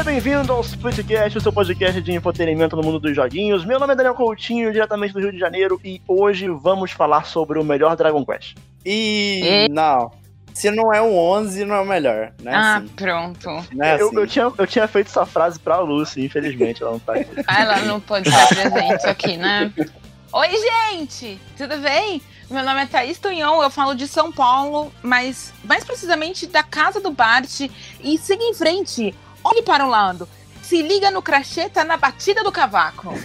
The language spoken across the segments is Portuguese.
Seja bem-vindo ao Splitcast, o seu podcast de entretenimento no mundo dos joguinhos. Meu nome é Daniel Coutinho, diretamente do Rio de Janeiro, e hoje vamos falar sobre o melhor Dragon Quest. E. Não. Se não é um 11, não é o melhor, né? Ah, assim. pronto. Não é eu, assim. eu tinha, eu tinha feito essa frase pra Lucy, infelizmente ela não tá aqui. Ah, ela não pode estar presente aqui, né? Oi, gente! Tudo bem? Meu nome é Thaís Tunhon, eu falo de São Paulo, mas mais precisamente da casa do Bart. E siga em frente, olhe para o lado. Se liga no crachê, tá na batida do cavaco.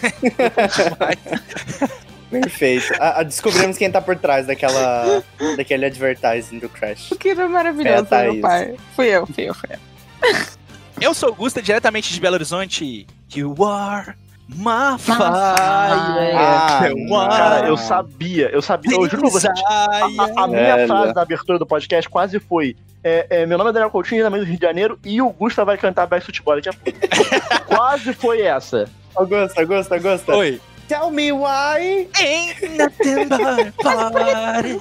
Perfeito. Ah, ah, descobrimos quem tá por trás daquela, daquele advertising do Crash. Que era maravilhoso, É, meu pai. Fui eu, fui eu, fui eu. Eu sou o Gusta, diretamente de Belo Horizonte. You are fire. fire. Ah, are Cara, eu sabia, eu sabia, eu juro pra você. A, a- a minha frase da abertura do podcast quase foi: é, é, Meu nome é Daniel Coutinho, também do Rio de Janeiro, e o Gusta vai cantar Backstreet Boys daqui a pouco. quase foi essa. Augusta, Augusta, Augusta. Oi. Tell me why. Ain't nothing but party.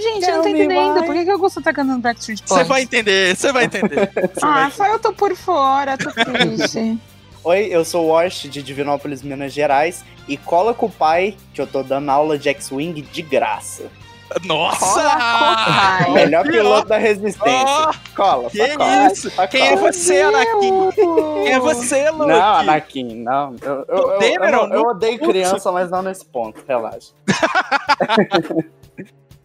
Gente, eu não tô entendendo. why. Por que, que o Augusto tá cantando Backstreet Boys? Você vai entender, você vai entender. Ah, vai só eu tô por fora, tô triste. Oi, eu sou o Wash de Divinópolis, Minas Gerais. E cola com o pai, que eu tô dando aula de X-Wing de graça. Nossa! Melhor piloto da resistência. Ó, Cola, que cola. isso? só Quem é cola. você, Anakin? Quem é você, Luke? Não, Anakin, não. Eu, eu, eu, eu, não- eu odeio criança, mas não nesse ponto, relaxa.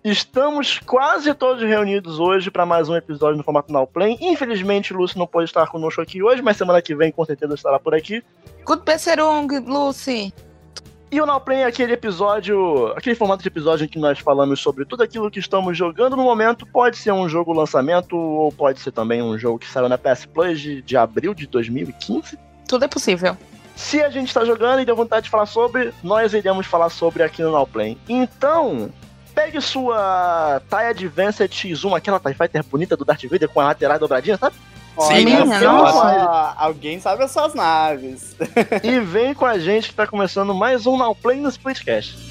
Estamos quase todos reunidos hoje para mais um episódio no formato Now Play. Infelizmente, Lúcio não pode estar conosco aqui hoje, mas semana que vem com certeza estará por aqui. Good Pesserung, Lucy. E o Now Play é aquele episódio, aquele formato de episódio em que nós falamos sobre tudo aquilo que estamos jogando no momento. Pode ser um jogo lançamento ou pode ser também um jogo que saiu na PS Plus de, de abril de 2015. Tudo é possível. Se a gente está jogando e deu vontade de falar sobre, nós iremos falar sobre aqui no Now Play. Então, pegue sua TIE Advanced X1, aquela TIE Fighter bonita do Darth Vader com a lateral dobradinha, sabe? Olha minha, só, nossa. alguém sabe as suas naves. e vem com a gente que tá começando mais um Now Play no Splitcast.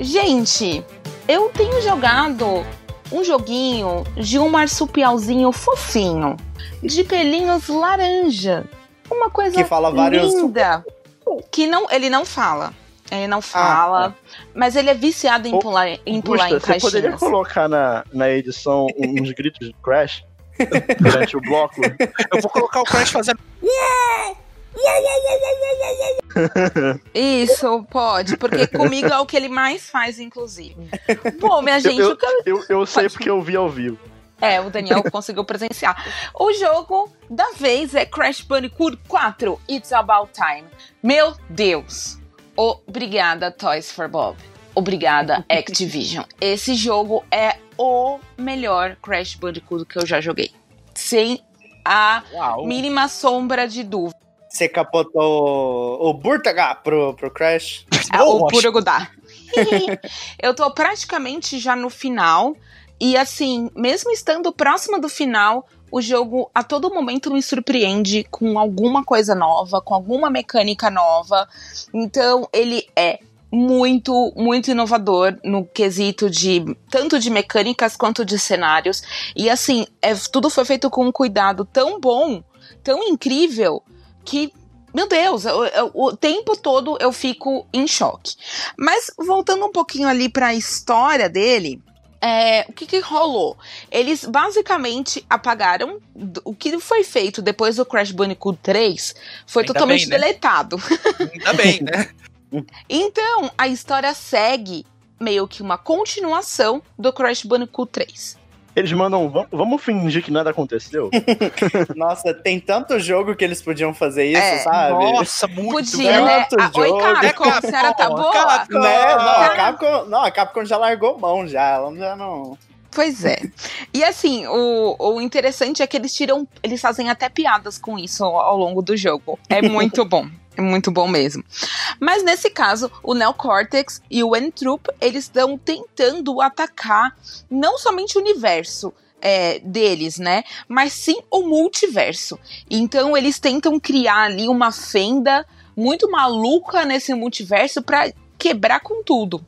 Gente, eu tenho jogado um joguinho de um marsupialzinho fofinho, de pelinhos laranja. Uma coisa Que fala vários- linda. Que não, ele não fala. Ele não fala, mas ele é viciado em Ô, pular em, pular em Gusta, você poderia caixinhas. colocar na, na edição uns gritos de Crash durante o bloco? Eu vou colocar o Crash fazendo. Isso, pode, porque comigo é o que ele mais faz, inclusive. Bom, minha gente, eu, o que eu eu, eu sei Pode. porque eu vi ao vivo. É, o Daniel conseguiu presenciar. O jogo da vez é Crash Bandicoot 4, It's About Time. Meu Deus! Obrigada, Toys for Bob. Obrigada, Activision. Esse jogo é o melhor Crash Bandicoot que eu já joguei. Sem a Uau. mínima sombra de dúvida. Você capotou o Burtaga pro, pro Crash. É, o puro Godá. eu tô praticamente já no final. E assim, mesmo estando próxima do final, o jogo a todo momento me surpreende com alguma coisa nova, com alguma mecânica nova. Então, ele é muito, muito inovador no quesito de tanto de mecânicas quanto de cenários. E assim, é, tudo foi feito com um cuidado tão bom, tão incrível, que meu Deus, eu- eu- o tempo todo eu fico em choque. Mas voltando um pouquinho ali para a história dele, é, o que, que rolou? Eles basicamente apagaram o que foi feito depois do Crash Bandicoot 3 foi Ainda totalmente bem, né? deletado. Ainda bem, né? Então, a história segue meio que uma continuação do Crash Bandicoot 3. Eles mandam, "Vam- vamos fingir que nada aconteceu? Nossa, tem tanto jogo que eles podiam fazer isso, É, sabe? Nossa, muito Podia, né? Ah, Oi. Capcom, a senhora tá boa? Capcom. Né? Não, a. Capcom, não, a Capcom já largou mão já. Ela já não. Pois é. E assim, o, o interessante é que eles tiram. Eles fazem até piadas com isso ao, ao longo do jogo. É muito bom. É muito bom mesmo. Mas nesse caso, o Neocortex e o Entroop, eles estão tentando atacar não somente o universo, é, deles, né? Mas sim o multiverso. Então eles tentam criar ali uma fenda muito maluca nesse multiverso para quebrar com tudo.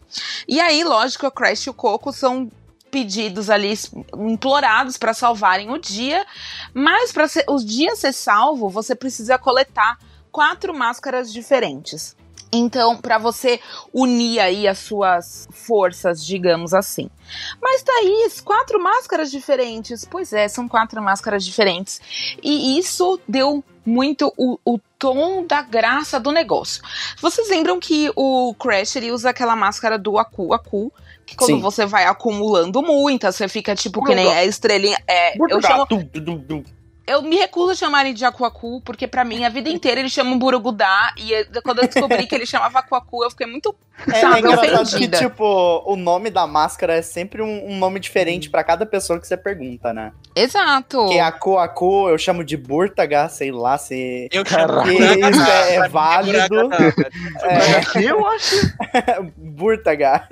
E aí, lógico, a Crash e o Coco são pedidos ali implorados para salvarem o dia, mas para o dia ser salvo, você precisa coletar quatro máscaras diferentes. Então, para você unir aí as suas forças, digamos assim. Mas, Thaís, quatro máscaras diferentes. Pois é, são quatro máscaras diferentes. E isso deu muito o, o tom da graça do negócio. Vocês lembram que o Crash ele usa aquela máscara do Aku Aku, que quando Sim. você vai acumulando muitas, você fica tipo que nem a estrelinha. É, eu chamo eu me recuso a chamar ele de Akuaku, porque para mim a vida inteira ele chama um Burugudá, e quando eu descobri que ele chamava Akuaku, eu fiquei muito é, sabe, é engraçado que, tipo, o nome da máscara é sempre um, um nome diferente para cada pessoa que você pergunta, né? Exato. Que é Akuaku, eu chamo de Burtaga, sei lá se... Eu chamo que isso é, é válido. é, eu acho... Burtaga.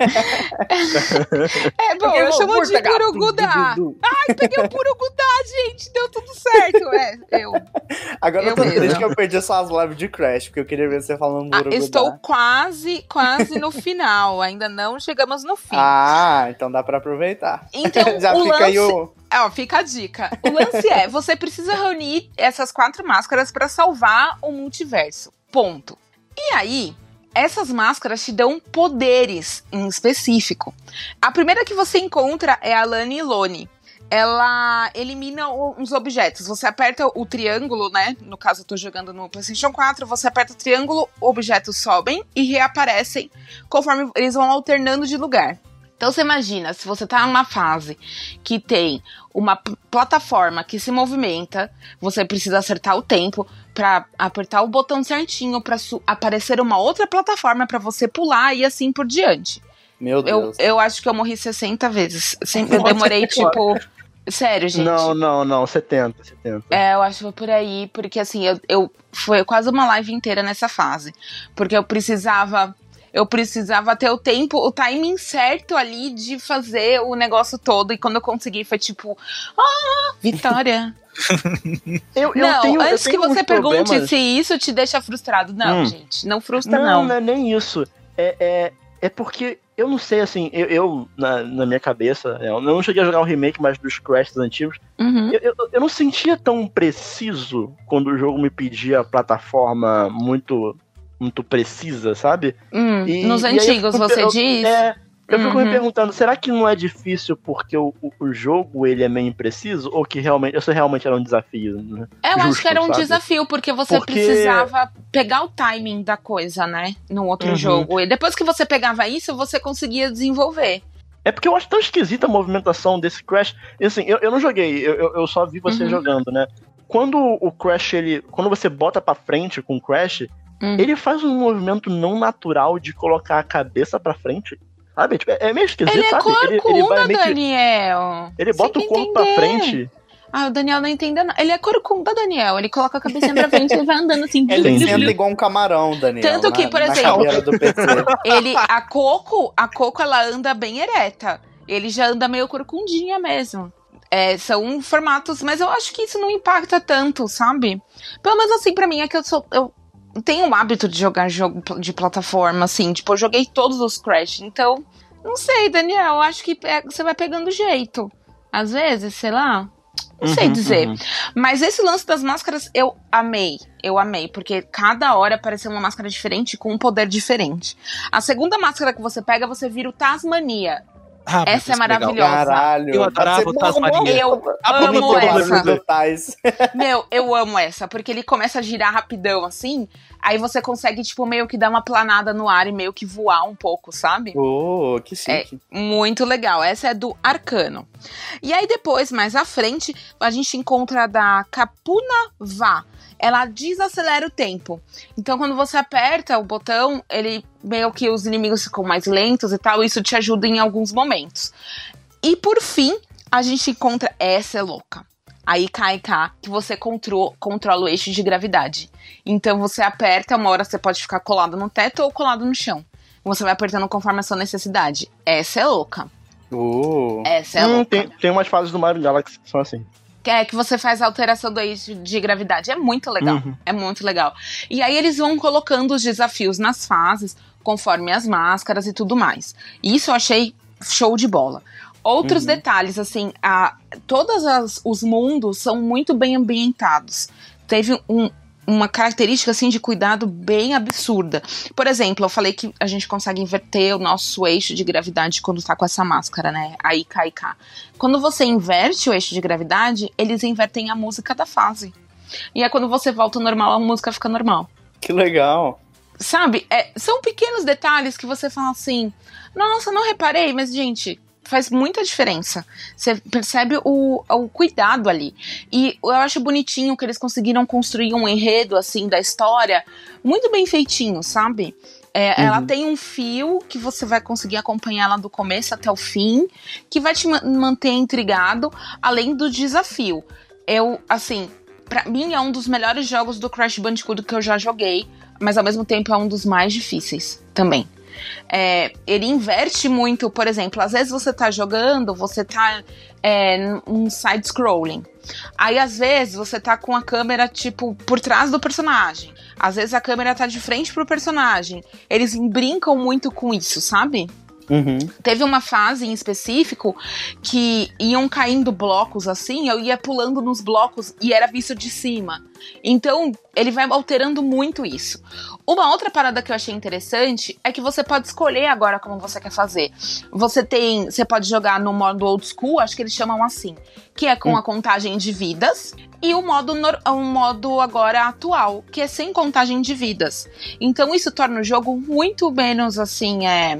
é, bom, eu, eu chamo Burtaga. de Burugudá. Ai, peguei o Burugudá, gente, deu tudo certo certo, é. Eu. Agora eu tô triste que eu perdi suas lives de Crash, porque eu queria ver você falando ah, Estou quase, quase no final. Ainda não chegamos no fim. Ah, então dá pra aproveitar. Então, Já o fica lance... aí o. Ó, fica a dica. O lance é: você precisa reunir essas quatro máscaras para salvar o multiverso. Ponto. E aí, essas máscaras te dão poderes em específico. A primeira que você encontra é a Lani Lone ela elimina uns objetos. Você aperta o triângulo, né? No caso, eu tô jogando no PlayStation 4. Você aperta o triângulo, objetos sobem e reaparecem conforme eles vão alternando de lugar. Então você imagina, se você tá numa fase que tem uma plataforma que se movimenta, você precisa acertar o tempo para apertar o botão certinho para aparecer uma outra plataforma para você pular e assim por diante. Meu Deus. Eu, eu acho que eu morri 60 vezes. Eu demorei, tipo, Sério, gente. Não, não, não, 70, 70. É, eu acho que foi por aí, porque assim, eu, eu foi quase uma live inteira nessa fase. Porque eu precisava. Eu precisava ter o tempo, o timing certo ali de fazer o negócio todo. E quando eu consegui, foi tipo. Ah, vitória! eu, eu não, tenho, antes que você pergunte problemas... se isso te deixa frustrado. Não, hum. gente, não frustra, não. Não, não é nem isso. É, é, é porque eu não sei, assim, eu, eu na, na, minha cabeça, eu não cheguei a jogar o remake, mas dos Crashs antigos, uhum. eu, eu, eu, não sentia tão preciso quando o jogo me pedia plataforma muito muito precisa, sabe? Hum, e, nos e antigos, você diz? É, eu fico uhum. me perguntando, será que não é difícil porque o, o, o, jogo ele é meio impreciso? Ou que realmente, isso realmente era um desafio? Né? Eu Justo, acho que era um sabe? desafio, porque você porque... precisava pegar o timing da coisa, né? No outro uhum. jogo. E depois que você pegava isso, você conseguia desenvolver. É porque eu acho tão esquisita a movimentação desse Crash. Assim, eu, eu não joguei, eu, eu só vi você uhum. jogando, né? Quando o Crash, ele. Quando você bota pra frente com o Crash, hum. ele faz um movimento não natural de colocar a cabeça pra frente. Sabe? Tipo, é meio esquisito, ele é sabe? Corcunda, ele, ele vai meio Daniel. Ele bota o corpo entender. pra frente. Ah, o Daniel não entende não. Ele é corcunda, Daniel. Ele coloca a cabeça pra frente e vai andando assim. Ele senta igual um camarão, Daniel. Tanto que, na, por exemplo, ele, a Coco, a Coco, ela anda bem ereta. Ele já anda meio corcundinha mesmo. É, são formatos, mas eu acho que isso não impacta tanto, sabe? Pelo menos assim, para mim, é que eu sou. Eu, tenho o hábito de jogar jogo de plataforma, assim. Tipo, eu joguei todos os Crash. Então, não sei, Daniel. Eu acho que você vai pegando jeito. Às vezes, sei lá. Não uhum, sei dizer. Uhum. Mas esse lance das máscaras eu amei. Eu amei, porque cada hora apareceu uma máscara diferente com um poder diferente. A segunda máscara que você pega, você vira o Tasmania. Ah, essa é maravilhosa. Caralho. Eu adorava o Tasmania. Eu amo essa. Meu, eu amo essa, porque ele começa a girar rapidão assim, aí você consegue, tipo, meio que dar uma planada no ar e meio que voar um pouco, sabe? Oh, que chique. É muito legal. Essa é do Arcano. E aí depois, mais à frente, a gente encontra a da Capuna Vá ela desacelera o tempo. Então, quando você aperta o botão, ele meio que os inimigos ficam mais lentos e tal. Isso te ajuda em alguns momentos. E por fim, a gente encontra essa é louca. aí cai cá, que você contro controla o eixo de gravidade. Então você aperta, uma hora você pode ficar colado no teto ou colado no chão. Você vai apertando conforme a sua necessidade. Essa é louca. Uh. Essa é Hum, louca. tem, tem umas fases do Mario Galaxy que são assim. Que é que você faz a alteração do eixo de gravidade. É muito legal. Uhum. É muito legal. E aí eles vão colocando os desafios nas fases, conforme as máscaras e tudo mais. Isso eu achei show de bola. Outros Uhum. detalhes, assim, a, todos as- os mundos são muito bem ambientados. Teve um- uma característica, assim, de cuidado bem absurda. Por exemplo, eu falei que a gente consegue inverter o nosso eixo de gravidade quando tá com essa máscara, né? Aí cai cá. Quando você inverte o eixo de gravidade, eles invertem a música da fase. E aí quando você volta ao normal, a música fica normal. Que legal. Sabe? É, são pequenos detalhes que você fala assim: nossa, não reparei, mas, gente, faz muita diferença. Você percebe o, o cuidado ali. E eu acho bonitinho que eles conseguiram construir um enredo, assim, da história muito bem feitinho, sabe? É, Uhum. Ela tem um fio que você vai conseguir acompanhar lá do começo até o fim, que vai te ma- manter intrigado, além do desafio. Eu, assim, pra mim é um dos melhores jogos do Crash Bandicoot que eu já joguei, mas ao mesmo tempo é um dos mais difíceis também. É, ele inverte muito, por exemplo, às vezes você tá jogando, você tá é, num side-scrolling. Aí, às vezes, você tá com a câmera, tipo, por trás do personagem. Às vezes a câmera tá de frente pro personagem. Eles brincam muito com isso, sabe? Uhum. Teve uma fase em específico que iam caindo blocos assim, eu ia pulando nos blocos e era visto de cima. Então, ele vai alterando muito isso. Uma outra parada que eu achei interessante é que você pode escolher agora como você quer fazer. Você tem, você pode jogar no modo old school, acho que eles chamam assim, que é com a contagem de vidas, e o modo o modo agora atual, que é sem contagem de vidas. Então isso torna o jogo muito menos assim, é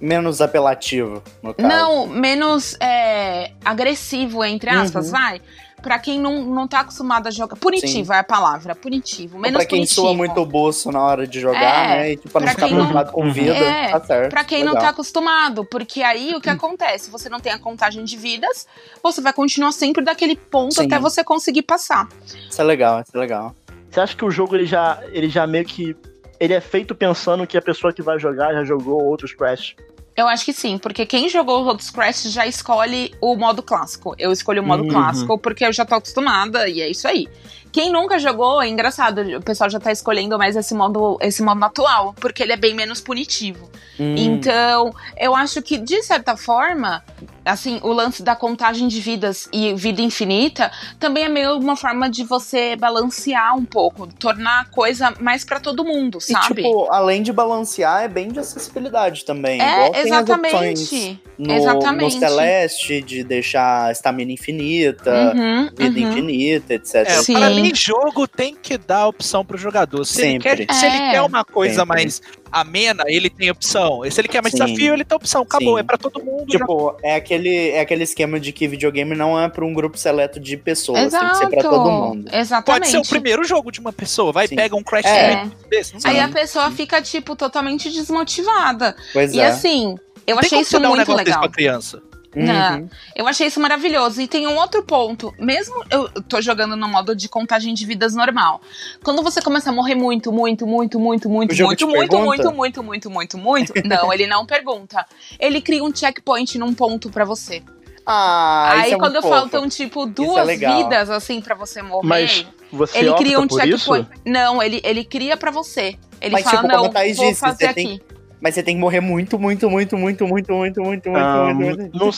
Menos apelativo, no caso. não, menos é, agressivo, entre aspas, Uhum. vai. Pra quem não, não tá acostumado a jogar. Punitivo é a palavra, punitivo. Menos pra quem punitivo. soa muito o bolso na hora de jogar, É, né? E tipo, pra não pra ficar quem não- preocupado com vida, É, tá certo. Pra quem não legal. tá acostumado, porque aí o que acontece? Você não tem a contagem de vidas, você vai continuar sempre daquele ponto Sim. até você conseguir passar. Isso é legal, isso é legal. Você acha que o jogo ele já, ele já meio que. Ele é feito pensando que a pessoa que vai jogar já jogou outros Crash. Eu acho que sim, porque quem jogou o Road Crash já escolhe o modo clássico. Eu escolhi o modo Uhum. clássico porque eu já tô acostumada e é isso aí. Quem nunca jogou, é engraçado, o pessoal já tá escolhendo mais esse modo, esse modo atual, porque ele é bem menos punitivo. Hum, Então, eu acho que, de certa forma, assim, o lance da contagem de vidas e vida infinita também é meio uma forma de você balancear um pouco, tornar a coisa mais pra todo mundo, E, sabe? tipo, além de balancear, é bem de acessibilidade também. É, exatamente. opções No, exatamente. no Celeste, de deixar estamina infinita, Uhum, vida uhum. infinita, etc. É, Sim. para mim, jogo tem que dar opção pro jogador. Se, ele Sempre. quer, se ele É. quer uma coisa Sempre. mais amena, ele tem opção. E se ele quer mais Sim. desafio, ele tem opção. Acabou, Sim. é pra todo mundo. já- Tipo, é aquele, é aquele esquema de que videogame não é pra um grupo seleto de pessoas, tem que Exato. ser pra todo mundo. Exatamente. Pode ser o primeiro jogo de uma pessoa. Vai, Sim. pega um Crash É. Bandicoot desse. Não Aí a pessoa fica, tipo, totalmente desmotivada. Pois E é. assim, eu tem achei isso um muito negócio desse legal. pra criança. Não. Uhum. Eu achei isso maravilhoso. E tem um outro ponto. Mesmo eu tô jogando no modo de contagem de vidas normal. Quando você começa a morrer muito, muito, muito, muito, muito, muito, muito, pergunta? muito, muito, muito, muito, muito. Não, ele não pergunta. Ele cria um checkpoint num ponto pra você. Ah, isso Aí é quando muito fofo. faltam, tipo, duas legal. vidas, assim, pra você morrer. Mas você ele opta cria um por checkpoint. isso? Não, ele, ele cria pra você. Ele Mas, fala, tipo, não, vou fazer você tem- aqui mas você tem que morrer muito, muito, muito, muito, muito, muito, muito, ah, muito, muito, não,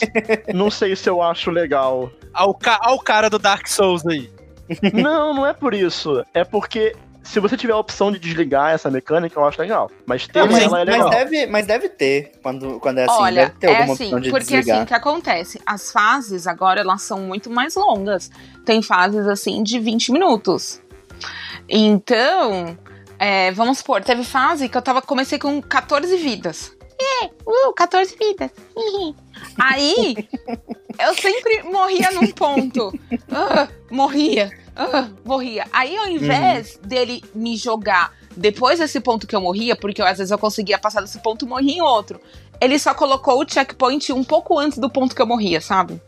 não, sei se eu acho legal. Ao, ca ao cara do Dark Souls aí. não, não é por isso. É porque se você tiver a opção de desligar essa mecânica, eu acho legal. Mas ter mas, ela é legal. Mas deve, mas deve ter, quando, quando é assim, Olha, deve ter é alguma assim, opção de porque desligar. assim que acontece. As fases agora, elas são muito mais longas. Tem fases, assim, de 20 minutos. Então, é, vamos supor, teve fase que eu tava, comecei com 14 vidas. É, uh, 14 vidas. Aí, eu sempre morria num ponto. Ah, morria, ah, morria. Aí, ao invés dele me jogar depois desse ponto que eu morria, porque eu, às vezes eu conseguia passar desse ponto e morria em outro, ele só colocou o checkpoint um pouco antes do ponto que eu morria, sabe?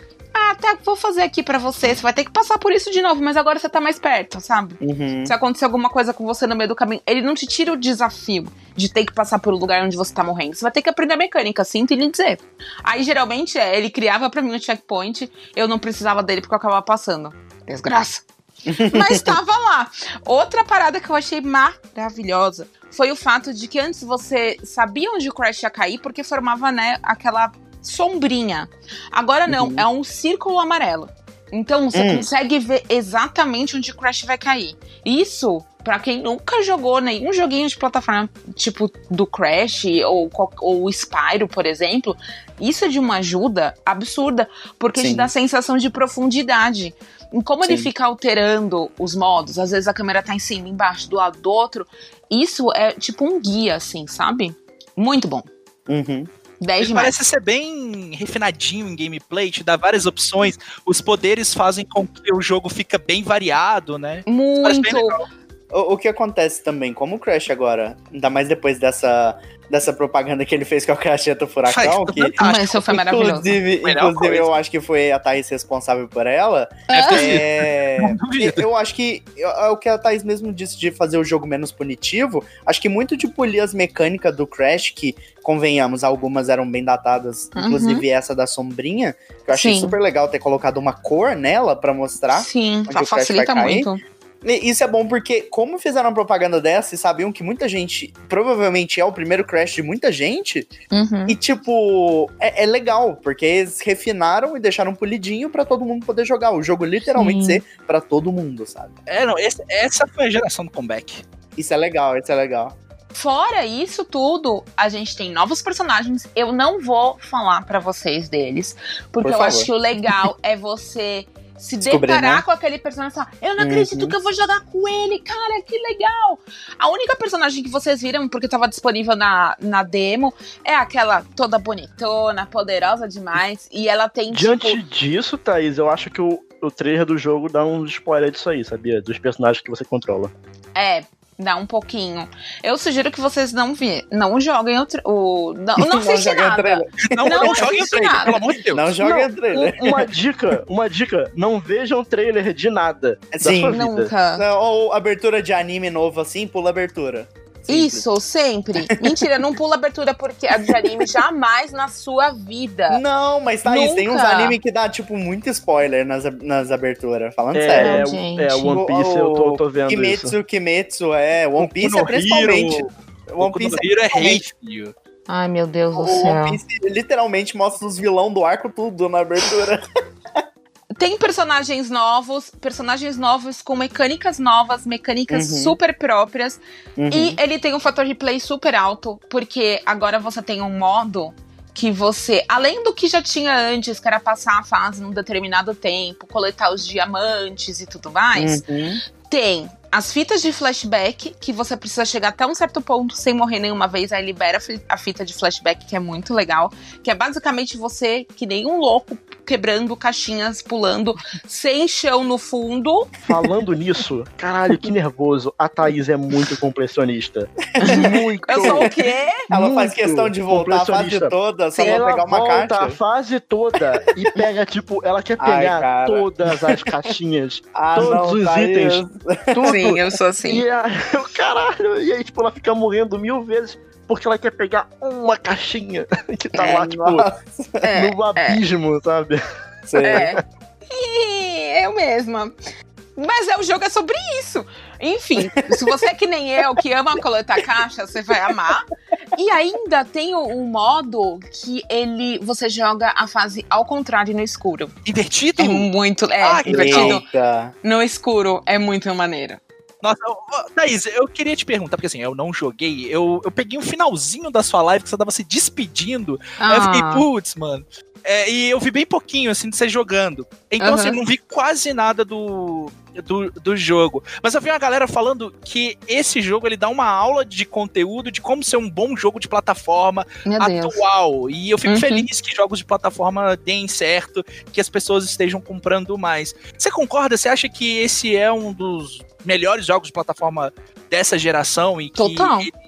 Ah, tá, vou fazer aqui pra você. Você vai ter que passar por isso de novo, mas agora você tá mais perto, sabe? Uhum. Se acontecer alguma coisa com você no meio do caminho, ele não te tira o desafio de ter que passar pelo lugar onde você tá morrendo. Você vai ter que aprender a mecânica, sinto lhe dizer. Aí, geralmente, é, ele criava pra mim um checkpoint, eu não precisava dele porque eu acabava passando. Desgraça. Mas tava lá. Outra parada que eu achei maravilhosa foi o fato de que antes você sabia onde o Crash ia cair porque formava, né, aquela sombrinha. Agora não, Uhum. é um círculo amarelo. Então você Hum. consegue ver exatamente onde o Crash vai cair. Isso, pra quem nunca jogou nenhum joguinho de plataforma, tipo do Crash ou, ou Spyro, por exemplo, isso é de uma ajuda absurda, porque te Sim. dá sensação de profundidade. Em como ele Sim. fica alterando os modos, às vezes a câmera tá em cima, embaixo, do lado do outro, isso é tipo um guia, assim, sabe? Muito bom. Uhum. 10 Ele demais. parece ser bem refinadinho em gameplay, te dá várias opções. Os poderes fazem com que o jogo fica bem variado, né? Muito. O, o que acontece também, como o Crash agora, ainda mais depois dessa, dessa propaganda que ele fez com a caixeta furacão, que. Mas isso foi maravilhoso. inclusive, Melhor inclusive eu acho que foi a Thaís responsável por ela. Ah, É, Não duvido. eu acho que é o que a Thaís mesmo disse de fazer o jogo menos punitivo. Acho que muito de polir as mecânicas do Crash, que, convenhamos, algumas eram bem datadas, Uhum. inclusive essa da sombrinha, que eu achei Sim. super legal ter colocado uma cor nela pra mostrar. Sim, onde o Crash facilita vai cair. muito. E Isso é bom porque, como fizeram uma propaganda dessa e sabiam que muita gente, provavelmente é o primeiro Crash de muita gente, Uhum. e tipo, é, é legal, porque eles refinaram e deixaram polidinho pra todo mundo poder jogar. O jogo literalmente Sim. ser pra todo mundo, sabe? É, não, esse- essa foi a geração do comeback. Isso é legal, isso é legal. Fora isso tudo, a gente tem novos personagens. Eu não vou falar pra vocês deles, porque Por eu acho que o legal é você se deparar né? com aquele personagem e falar: Eu não acredito Uhum. que eu vou jogar com ele, cara, que legal! A única personagem que vocês viram, porque tava disponível na, na demo, é aquela toda bonitona, poderosa demais. E ela tem, Diante tipo. disso, Thaís, eu acho que o, o trailer do jogo dá um spoiler disso aí, sabia? Dos personagens que você controla. É, dá um pouquinho. Eu sugiro que vocês não vi, não joguem o. tra- o não, não assiste joguem o nada. trailer. Não, Não não, joguem o trailer, nada. pelo amor de Deus. Não joga Não, trailer. Um- uma dica, uma dica, não vejam trailer de nada Sim. da sua vida. Nunca. Não, ou abertura de anime novo assim, pula abertura. Isso, sempre. Mentira, não pula abertura porque é de anime jamais na sua vida. Não, mas Thaís, tem uns anime que dá, tipo, muito spoiler nas, nas aberturas. Falando É, sério. Não, é, gente. é, One Piece, eu tô, tô vendo isso. Kimetsu, Kimetsu, é. One Piece é principalmente. Hero, One Piece é principalmente. hate, filho. Ai, meu Deus do O céu. One Piece literalmente mostra os vilão do arco tudo na abertura. Tem personagens novos, personagens novos com mecânicas novas, mecânicas Uhum. super próprias. Uhum. E ele tem um fator de play super alto, porque agora você tem um modo que você, além do que já tinha antes, que era passar a fase num determinado tempo, coletar os diamantes e tudo mais, Uhum. tem as fitas de flashback, que você precisa chegar até um certo ponto sem morrer nenhuma vez, aí libera a fi- a fita de flashback, que é muito legal. Que é basicamente você, que nem um louco, quebrando caixinhas, pulando, sem chão no fundo. Falando nisso, caralho, que nervoso. A Thaís é muito completionista. Muito. Eu sou o quê? Ela faz muito questão de voltar a fase toda só pra ela pegar uma volta a caixa. fase toda e pega, tipo, ela quer Ai, pegar cara. todas as caixinhas, Ah, todos não, os Thaís. itens, tudo. Sim, eu sou assim. E aí, o caralho, e aí, tipo, ela fica morrendo mil vezes porque ela quer pegar uma caixinha que tá É, lá, tipo, É, no abismo, sabe? sei. é. Eu mesma. Mas é, o jogo é sobre isso. Enfim, se você é que nem eu, que ama coletar caixa, você vai amar. E ainda tem o, um modo que ele você joga a fase ao contrário no escuro. Invertido? É muito. É, Ah, que invertido Eita. no escuro. É muito maneiro. Nossa, Thaís, eu queria te perguntar, porque assim, eu não joguei, eu, eu peguei um finalzinho da sua live que você tava se despedindo, aí eu fiquei, Ah, putz, mano. É, e eu vi bem pouquinho, assim, de você jogando. Então, Aham. assim, eu não vi quase nada do, do, do jogo. Mas eu vi uma galera falando que esse jogo, ele dá uma aula de conteúdo de como ser um bom jogo de plataforma meu Deus. atual. E eu fico Uhum. feliz que jogos de plataforma deem certo, que as pessoas estejam comprando mais. Você concorda? Você acha que esse é um dos melhores jogos de plataforma dessa geração e que Total. ele não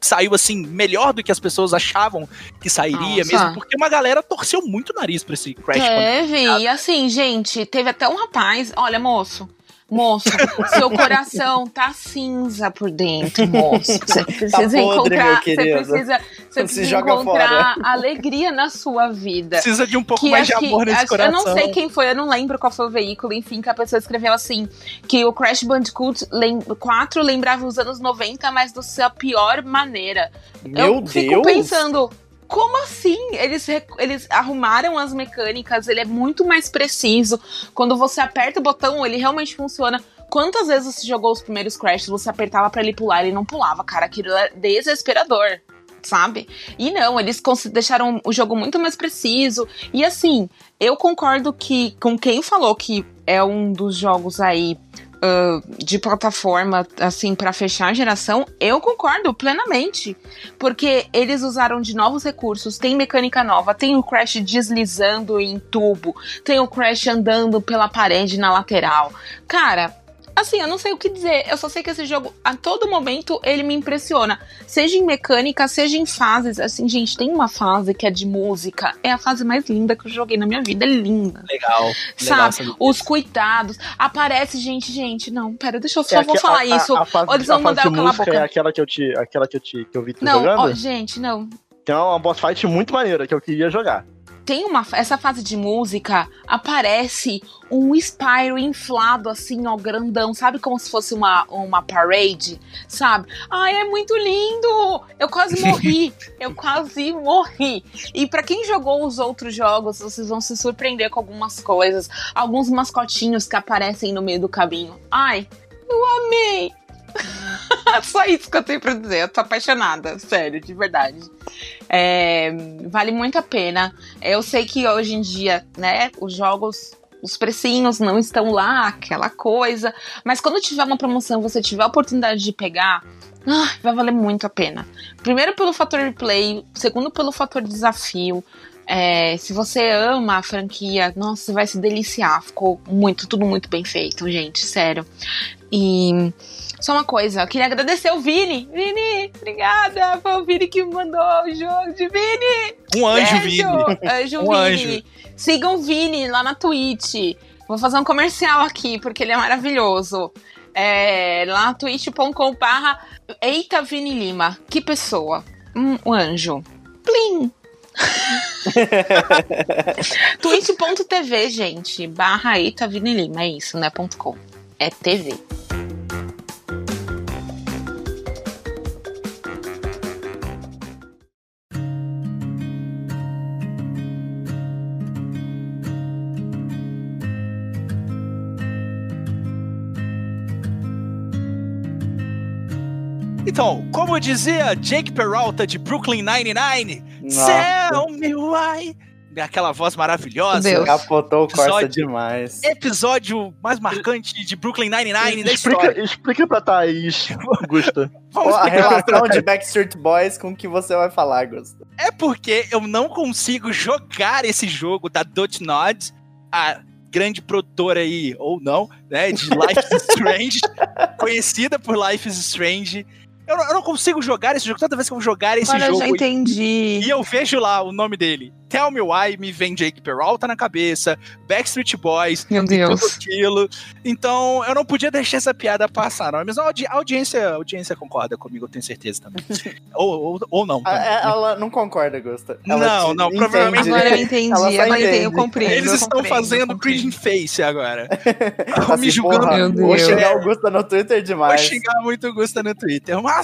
saiu assim melhor do que as pessoas achavam que sairia, Nossa. mesmo porque uma galera torceu muito o nariz pra esse Crash. Teve, e assim, gente, teve até um rapaz. Olha, moço. Moço, seu coração tá cinza por dentro, moço. Você precisa podre, meu encontrar. Você precisa, você precisa encontrar alegria na sua vida. Precisa de um pouco que mais de amor nesse acho- coração. Eu não sei quem foi, eu não lembro qual foi o veículo, enfim, que a pessoa escreveu assim: que o Crash Bandicoot lem 4 lembrava os anos 90, mas da sua pior maneira. Meu eu fico Deus! pensando. Como assim? Eles, eles arrumaram as mecânicas, ele é muito mais preciso. Quando você aperta o botão, ele realmente funciona. Quantas vezes você jogou os primeiros Crash, você apertava pra ele pular, ele não pulava, cara, aquilo é desesperador, sabe? E não, eles deixaram o jogo muito mais preciso. E assim, eu concordo que com quem falou que é um dos jogos aí ah, de plataforma, assim, pra fechar a geração, eu concordo plenamente. Porque eles usaram de novos recursos, tem mecânica nova, tem o Crash deslizando em tubo, tem o Crash andando pela parede na lateral. Cara. Assim, eu não sei o que dizer. Eu só sei que esse jogo, a todo momento, ele me impressiona. Seja em mecânica, seja em fases. Assim, gente, tem uma fase que é de música. É a fase mais linda que eu joguei na minha vida. É linda. Legal. legal Sabe? saber Os cuidados. Aparece gente, gente. Não, pera, deixa eu só É vou falar a- a- isso. A, fase, Ou eles a vão mandar eu calar a música boca. é aquela que eu te, aquela que eu te, que eu vi tu Não, jogando. ó, gente, não. Tem uma boss fight muito maneira que eu queria jogar. Tem uma. Essa fase de música aparece um Spyro inflado, assim, ó, grandão. Sabe como se fosse uma, uma parade? Sabe? Ai, é muito lindo! Eu quase morri. eu quase morri. E pra quem jogou os outros jogos, vocês vão se surpreender com algumas coisas. Alguns mascotinhos que aparecem no meio do caminho. Ai, eu amei! Só isso que eu tenho pra dizer. Eu tô apaixonada, sério, de verdade. É, vale muito a pena. Eu sei que hoje em dia, né, os jogos, os precinhos não estão lá, aquela coisa. Mas quando tiver uma promoção, você tiver a oportunidade de pegar, ah, vai valer muito a pena. Primeiro pelo fator replay, segundo pelo fator desafio. É, se você ama a franquia, nossa, você vai se deliciar. Ficou muito, tudo muito bem feito, gente, sério. E só uma coisa, eu queria agradecer o Vini. Vini, obrigada. Foi o Vini que mandou o jogo de Vini. Um anjo, Beijo, Vini. Anjo Um Vini. Sigam o Vini lá na Twitch. Vou fazer um comercial aqui, porque ele é maravilhoso. É, lá na twitch.com barra Eita Vini Lima. Que pessoa. Um, um anjo. Plim! twitch.tv, gente. Barra Eita Vini Lima. É isso, não é ponto .com. É TV. Então, como dizia Jake Peralta de Brooklyn Nine-Nine, Nossa, Tell me why. Aquela voz maravilhosa. Deus. capotou o Corsa Episódio- demais. Episódio mais marcante de Brooklyn Nine-Nine da explica, história. explica pra Thaís, Gusta. Vamos a explicar. relação de Backstreet Boys com o que você vai falar, Gusto. É porque eu não consigo jogar esse jogo da Dotnod, a grande produtora aí, ou não, né, de Life is Strange, conhecida por Life is Strange. Eu não, eu não consigo jogar esse jogo. Toda vez que eu vou jogar esse Agora eu jogo já entendi. e eu vejo lá o nome dele, Tell Me Why, me vem Jake Peralta na cabeça, Backstreet Boys, Meu tudo Deus. aquilo. Então, eu não podia deixar essa piada passar, não. Mas a audi- a audiência, a audiência concorda comigo, eu tenho certeza também. ou, ou, ou não. A- é- Ela não concorda, Gusto. Ela Não, não, entende. provavelmente- Agora eu entendi, Ela só agora eu entendi, eu entende. compreendo. Eles eu estão compreendo, fazendo cringe face agora. Tá me assim, julgando. Vou xingar o Gusto no Twitter Vou demais. xingar muito o Gusta no Twitter. Mas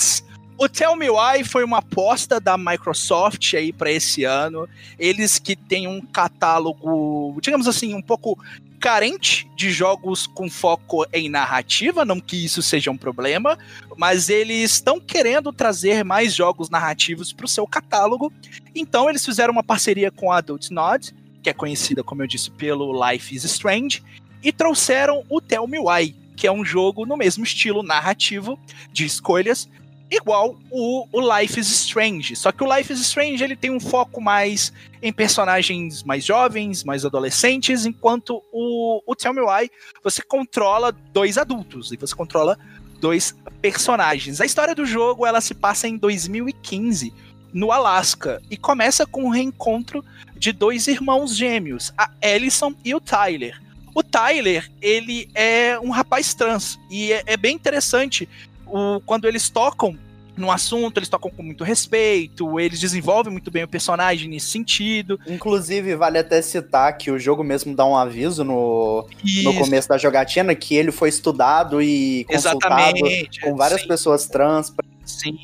o Tell Me Why foi uma aposta da Microsoft aí para esse ano. Eles que têm um catálogo, digamos assim, um pouco carente de jogos com foco em narrativa, não que isso seja um problema, mas eles estão querendo trazer mais jogos narrativos para o seu catálogo. Então eles fizeram uma parceria com a Adult Nod, que é conhecida, como eu disse, pelo Life is Strange, e trouxeram o Tell Me Why, que é um jogo no mesmo estilo narrativo de escolhas, igual o, o Life is Strange. Só que o Life is Strange ele tem um foco mais em personagens mais jovens, mais adolescentes, enquanto o, o Tell Me Why você controla dois adultos e você controla dois personagens. A história do jogo ela se passa em 2015 no Alasca e começa com o reencontro de dois irmãos gêmeos, a Ellison e o Tyler. O Tyler, ele é um rapaz trans e é, é bem interessante o, quando eles tocam no assunto, eles tocam com muito respeito, eles desenvolvem muito bem o personagem nesse sentido. Inclusive, vale até citar que o jogo mesmo dá um aviso no, no começo da jogatina que ele foi estudado e consultado Exatamente, com várias sim. pessoas trans. Sim.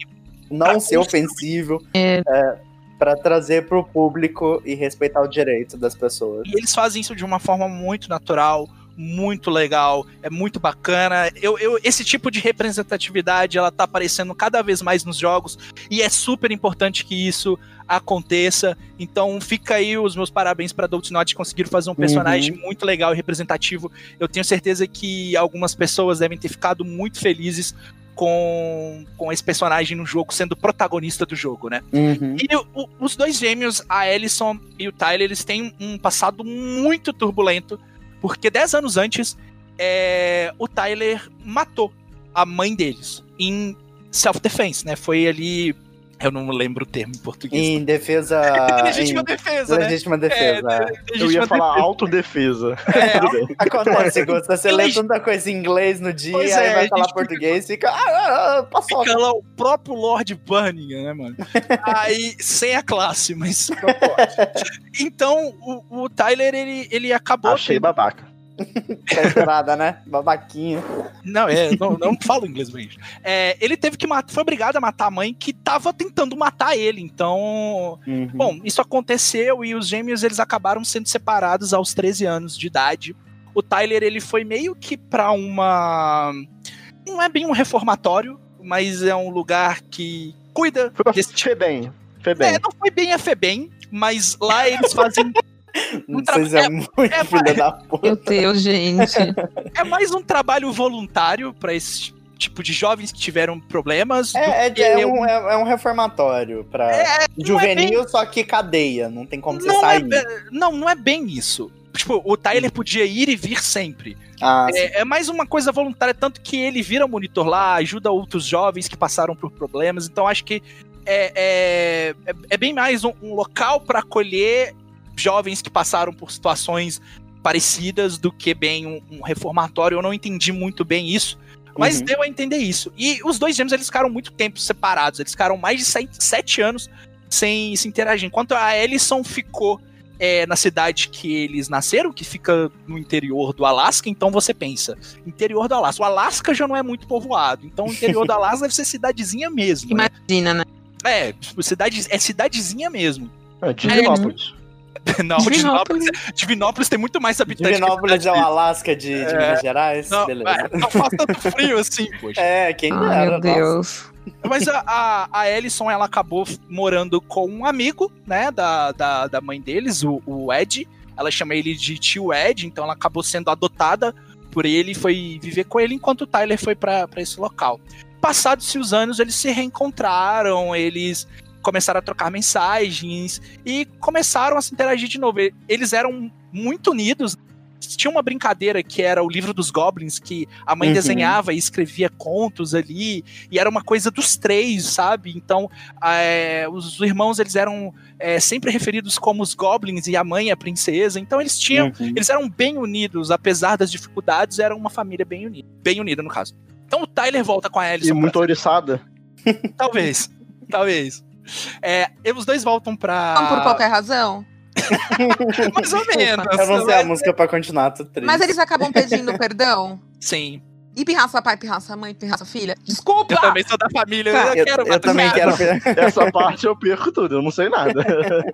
Não pra ser ofensivo. É. É, para trazer para o público e respeitar o direito das pessoas. E eles fazem isso de uma forma muito natural, muito legal, é muito bacana. Eu, eu, esse tipo de representatividade ela tá aparecendo cada vez mais nos jogos e é super importante que isso aconteça. Então fica aí os meus parabéns para Dontnod conseguir fazer um personagem uhum. muito legal e representativo. Eu tenho certeza que algumas pessoas devem ter ficado muito felizes com, com esse personagem no jogo sendo protagonista do jogo, né? Uhum. E o, os dois gêmeos, a Ellison e o Tyler, eles têm um passado muito turbulento porque 10 anos antes, é, o Tyler matou a mãe deles em self-defense, né? Foi ali. Eu não lembro o termo em português. Em defesa. legítima em... defesa, né? Legítima defesa. É, eu ia falar autodefesa. É, acontece, Gusta. Você lê tanta coisa em inglês no dia, pois aí é, vai falar português e fica. Ah, ah, ah passou. Fica lá o próprio Lord Burning, né, mano? aí, sem a classe, mas não pode. Então, o, o Tyler, ele, ele acabou. Achei tendo... babaca. Entrada, né? Babaquinha. Não, é, não, não falo inglês bem. É, ele teve que matar, foi obrigado a matar a mãe que tava tentando matar ele. Então, uhum. bom, isso aconteceu e os gêmeos eles acabaram sendo separados aos 13 anos de idade. O Tyler ele foi meio que para uma não é bem um reformatório, mas é um lugar que cuida foi desse Febem. Febem. É, não foi bem a Febem, mas lá eles fazem Não sei se é, é muito é filha mais... da puta. Meu Deus, gente. É mais um trabalho voluntário para esse tipo de jovens que tiveram problemas. É, é, é, um, é, é, um reformatório para é, é, juvenil, bem... só que cadeia, não tem como você não sair. não, não é bem isso. Tipo, o Tyler podia ir e vir sempre. Ah, é, mais uma coisa voluntária, tanto que ele vira monitor lá, ajuda outros jovens que passaram por problemas. Então acho que é, é, é, bem mais um, um local para acolher jovens que passaram por situações parecidas do que bem um, um reformatório. Eu não entendi muito bem isso. Mas uhum. deu a entender isso. E os dois gêmeos, eles ficaram muito tempo separados. Eles ficaram mais de sete, sete anos sem se interagir. Enquanto a Ellison ficou é, na cidade que eles nasceram, que fica no interior do Alasca, então você pensa, interior do Alasca. O Alasca já não é muito povoado, então o interior do Alasca deve ser cidadezinha mesmo. Né? Imagina, né? É, tipo, cidade, é cidadezinha mesmo. É, Divinópolis. Não, Divinópolis. Divinópolis tem muito mais habitantes. Divinópolis é o Alasca de, de é, Minas Gerais? Não, Beleza. É, não faz tanto frio assim, poxa. É, quem Ai, dera, Meu Deus. Mas a, a, a Ellison, ela acabou morando com um amigo, né, da, da, da mãe deles, o, o Ed. Ela chama ele de tio Ed, então ela acabou sendo adotada por ele e foi viver com ele enquanto o Tyler foi para esse local. Passados-se os anos, eles se reencontraram, eles começaram a trocar mensagens e começaram a se interagir de novo. Eles eram muito unidos. Tinha uma brincadeira que era o livro dos goblins, que a mãe uhum. desenhava e escrevia contos ali, e era uma coisa dos três, sabe? Então, é, os irmãos eles eram é, sempre referidos como os goblins e a mãe a princesa. Então, eles tinham, uhum. eles eram bem unidos, apesar das dificuldades, eram uma família bem unida, bem unida no caso. Então, o Tyler volta com a Alice. E muito oriçada. Talvez, talvez. É, os dois voltam pra. Não por qualquer razão? Mais ou menos. Eu não sei a música pra continuar, tô triste. Mas eles acabam pedindo perdão? Sim. E pirraça pai, pirraça mãe, pirraça filha? Desculpa! Eu também sou da família, eu, eu quero Eu, também quero. Essa parte eu perco tudo, eu não sei nada.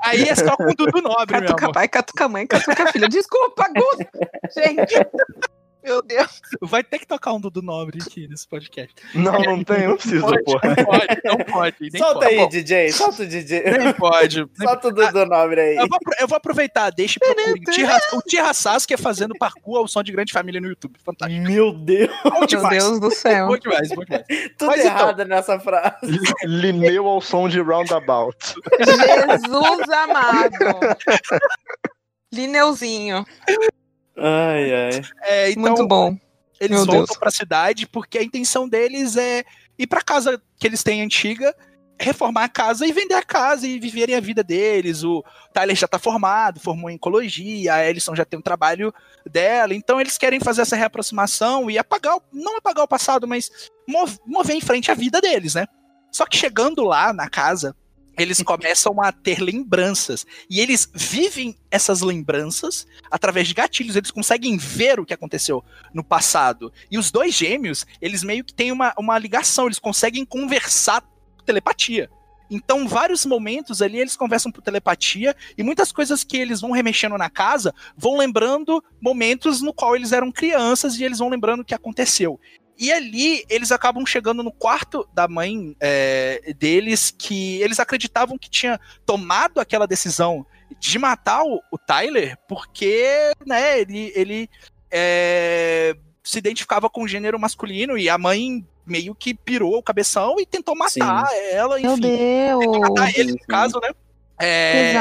Aí é só com o Dudu Nobre, catuca meu amor. pai, catuca mãe, catuca filha. Desculpa, Gusto! Gente! Meu Deus. Vai ter que tocar um Dudu Nobre aqui nesse podcast. Não, não tem, não precisa, pode, porra. Não pode, não pode. Solta pode. aí, DJ, solta o DJ. Nem pode. Solta o Dudu Nobre aí. Eu vou, eu vou aproveitar, deixa o Tira Sasuke fazendo parkour ao som de grande família no YouTube. Fantástico. Meu Deus. Bom Meu Deus do céu. Bom demais, bom demais. Tudo Mas, errado então, nessa frase. Lineu ao som de Roundabout. Jesus amado. Lineuzinho. Ai, ai. É, então, Muito bom Eles Meu voltam para a cidade porque a intenção deles é ir para casa que eles têm antiga, reformar a casa e vender a casa e viverem a vida deles. O Tyler já tá formado, formou em ecologia, a Ellison já tem um trabalho dela, então eles querem fazer essa reaproximação e apagar, não apagar o passado, mas mover em frente a vida deles, né? Só que chegando lá na casa, eles começam a ter lembranças. E eles vivem essas lembranças através de gatilhos. Eles conseguem ver o que aconteceu no passado. E os dois gêmeos, eles meio que têm uma, uma ligação. Eles conseguem conversar por telepatia. Então, vários momentos ali eles conversam por telepatia e muitas coisas que eles vão remexendo na casa vão lembrando momentos no qual eles eram crianças e eles vão lembrando o que aconteceu. E ali eles acabam chegando no quarto da mãe é, deles, que eles acreditavam que tinha tomado aquela decisão de matar o, o Tyler, porque né, ele, ele é, se identificava com o gênero masculino e a mãe meio que pirou o cabeção e tentou matar Sim. ela. Enfim, Meu Deus! Matar ele, no caso, né? É...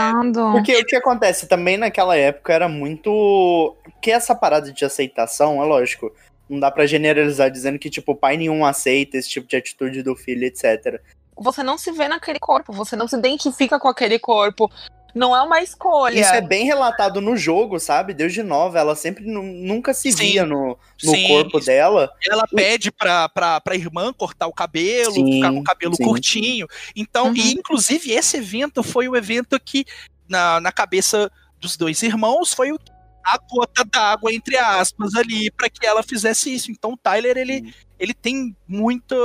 Porque o que acontece também naquela época era muito. Que essa parada de aceitação, é lógico não dá para generalizar dizendo que, tipo, pai nenhum aceita esse tipo de atitude do filho, etc. Você não se vê naquele corpo, você não se identifica com aquele corpo. Não é uma escolha. Isso é bem relatado no jogo, sabe? Desde nova, ela sempre nunca se sim, via no, no sim, corpo dela. Ela pede pra, pra, pra irmã cortar o cabelo, sim, ficar com o cabelo sim. curtinho. Então, uhum. e inclusive esse evento foi o evento que, na, na cabeça dos dois irmãos, foi o a gota d'água, entre aspas, ali, para que ela fizesse isso. Então o Tyler, ele, hum. ele tem muito.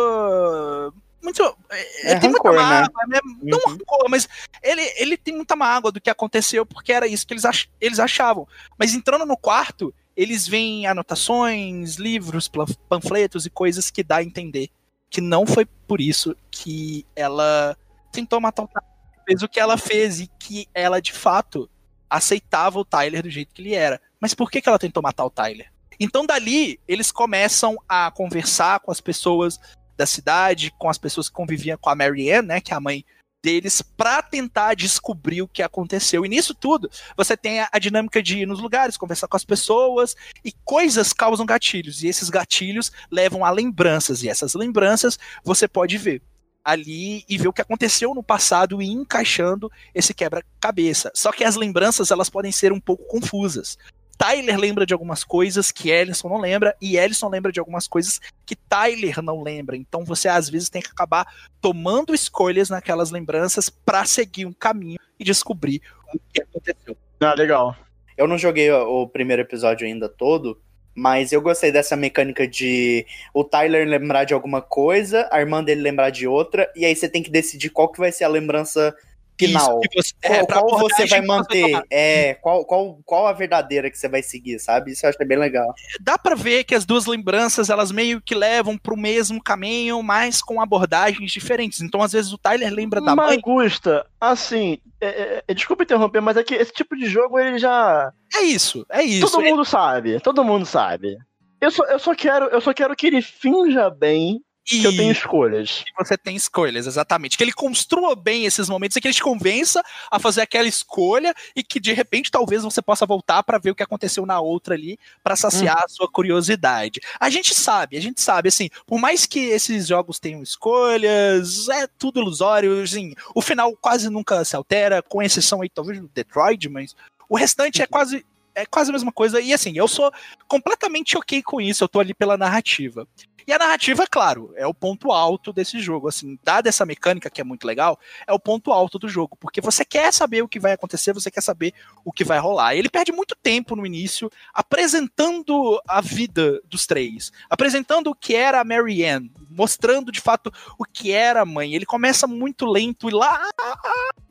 Muito. É, ele tem rancor, muita né? mágoa, né? né? Não uhum. rancor, mas ele, ele tem muita mágoa do que aconteceu, porque era isso que eles, ach, eles achavam. Mas entrando no quarto, eles veem anotações, livros, panfletos e coisas que dá a entender que não foi por isso que ela tentou matar o Tyler, fez o que ela fez e que ela de fato aceitava o Tyler do jeito que ele era. Mas por que, que ela tentou matar o Tyler? Então dali eles começam a conversar com as pessoas da cidade, com as pessoas que conviviam com a Marianne, né, que é a mãe deles, para tentar descobrir o que aconteceu. E nisso tudo, você tem a, a, dinâmica de ir nos lugares, conversar com as pessoas, e coisas causam gatilhos, e esses gatilhos levam a lembranças, e essas lembranças você pode ver ali e ver o que aconteceu no passado e encaixando esse quebra-cabeça. Só que as lembranças elas podem ser um pouco confusas. Tyler lembra de algumas coisas que Ellison não lembra, e Ellison lembra de algumas coisas que Tyler não lembra. Então você às vezes tem que acabar tomando escolhas naquelas lembranças para seguir um caminho e descobrir o que aconteceu. Ah, legal. Eu não joguei o primeiro episódio ainda todo, mas eu gostei dessa mecânica de o Tyler lembrar de alguma coisa, a irmã dele lembrar de outra, e aí você tem que decidir qual que vai ser a lembrança final. Isso, você, é, qual, qual você vai manter? Você é, qual, qual, qual a verdadeira que você vai seguir, sabe? Isso eu acho que é bem legal. Dá para ver que as duas lembranças, elas meio que levam pro mesmo caminho, mas com abordagens diferentes. Então, às vezes, o Tyler lembra da Magusta, mãe. Magusta, assim, é, é, é, desculpa interromper, mas é que esse tipo de jogo, ele já... É isso, é isso. Todo mundo sabe, todo mundo sabe. Eu só, eu só quero, eu só quero que ele finja bem e que eu tenho escolhas. Que você tem escolhas, exatamente. Que ele construa bem esses momentos e que ele te convença a fazer aquela escolha e que de repente talvez você possa voltar para ver o que aconteceu na outra ali para saciar hum. a sua curiosidade. A gente sabe, a gente sabe, assim, por mais que esses jogos tenham escolhas, é tudo ilusório, assim, o final quase nunca se altera, com exceção aí talvez do Detroit, mas o restante é quase é quase a mesma coisa. E assim, eu sou completamente ok com isso, eu tô ali pela narrativa. E a narrativa, claro, é o ponto alto desse jogo. Assim, dada essa mecânica que é muito legal, é o ponto alto do jogo. Porque você quer saber o que vai acontecer, você quer saber o que vai rolar. Ele perde muito tempo no início apresentando a vida dos três, apresentando o que era a Mary Ann, mostrando de fato o que era a mãe. Ele começa muito lento e lá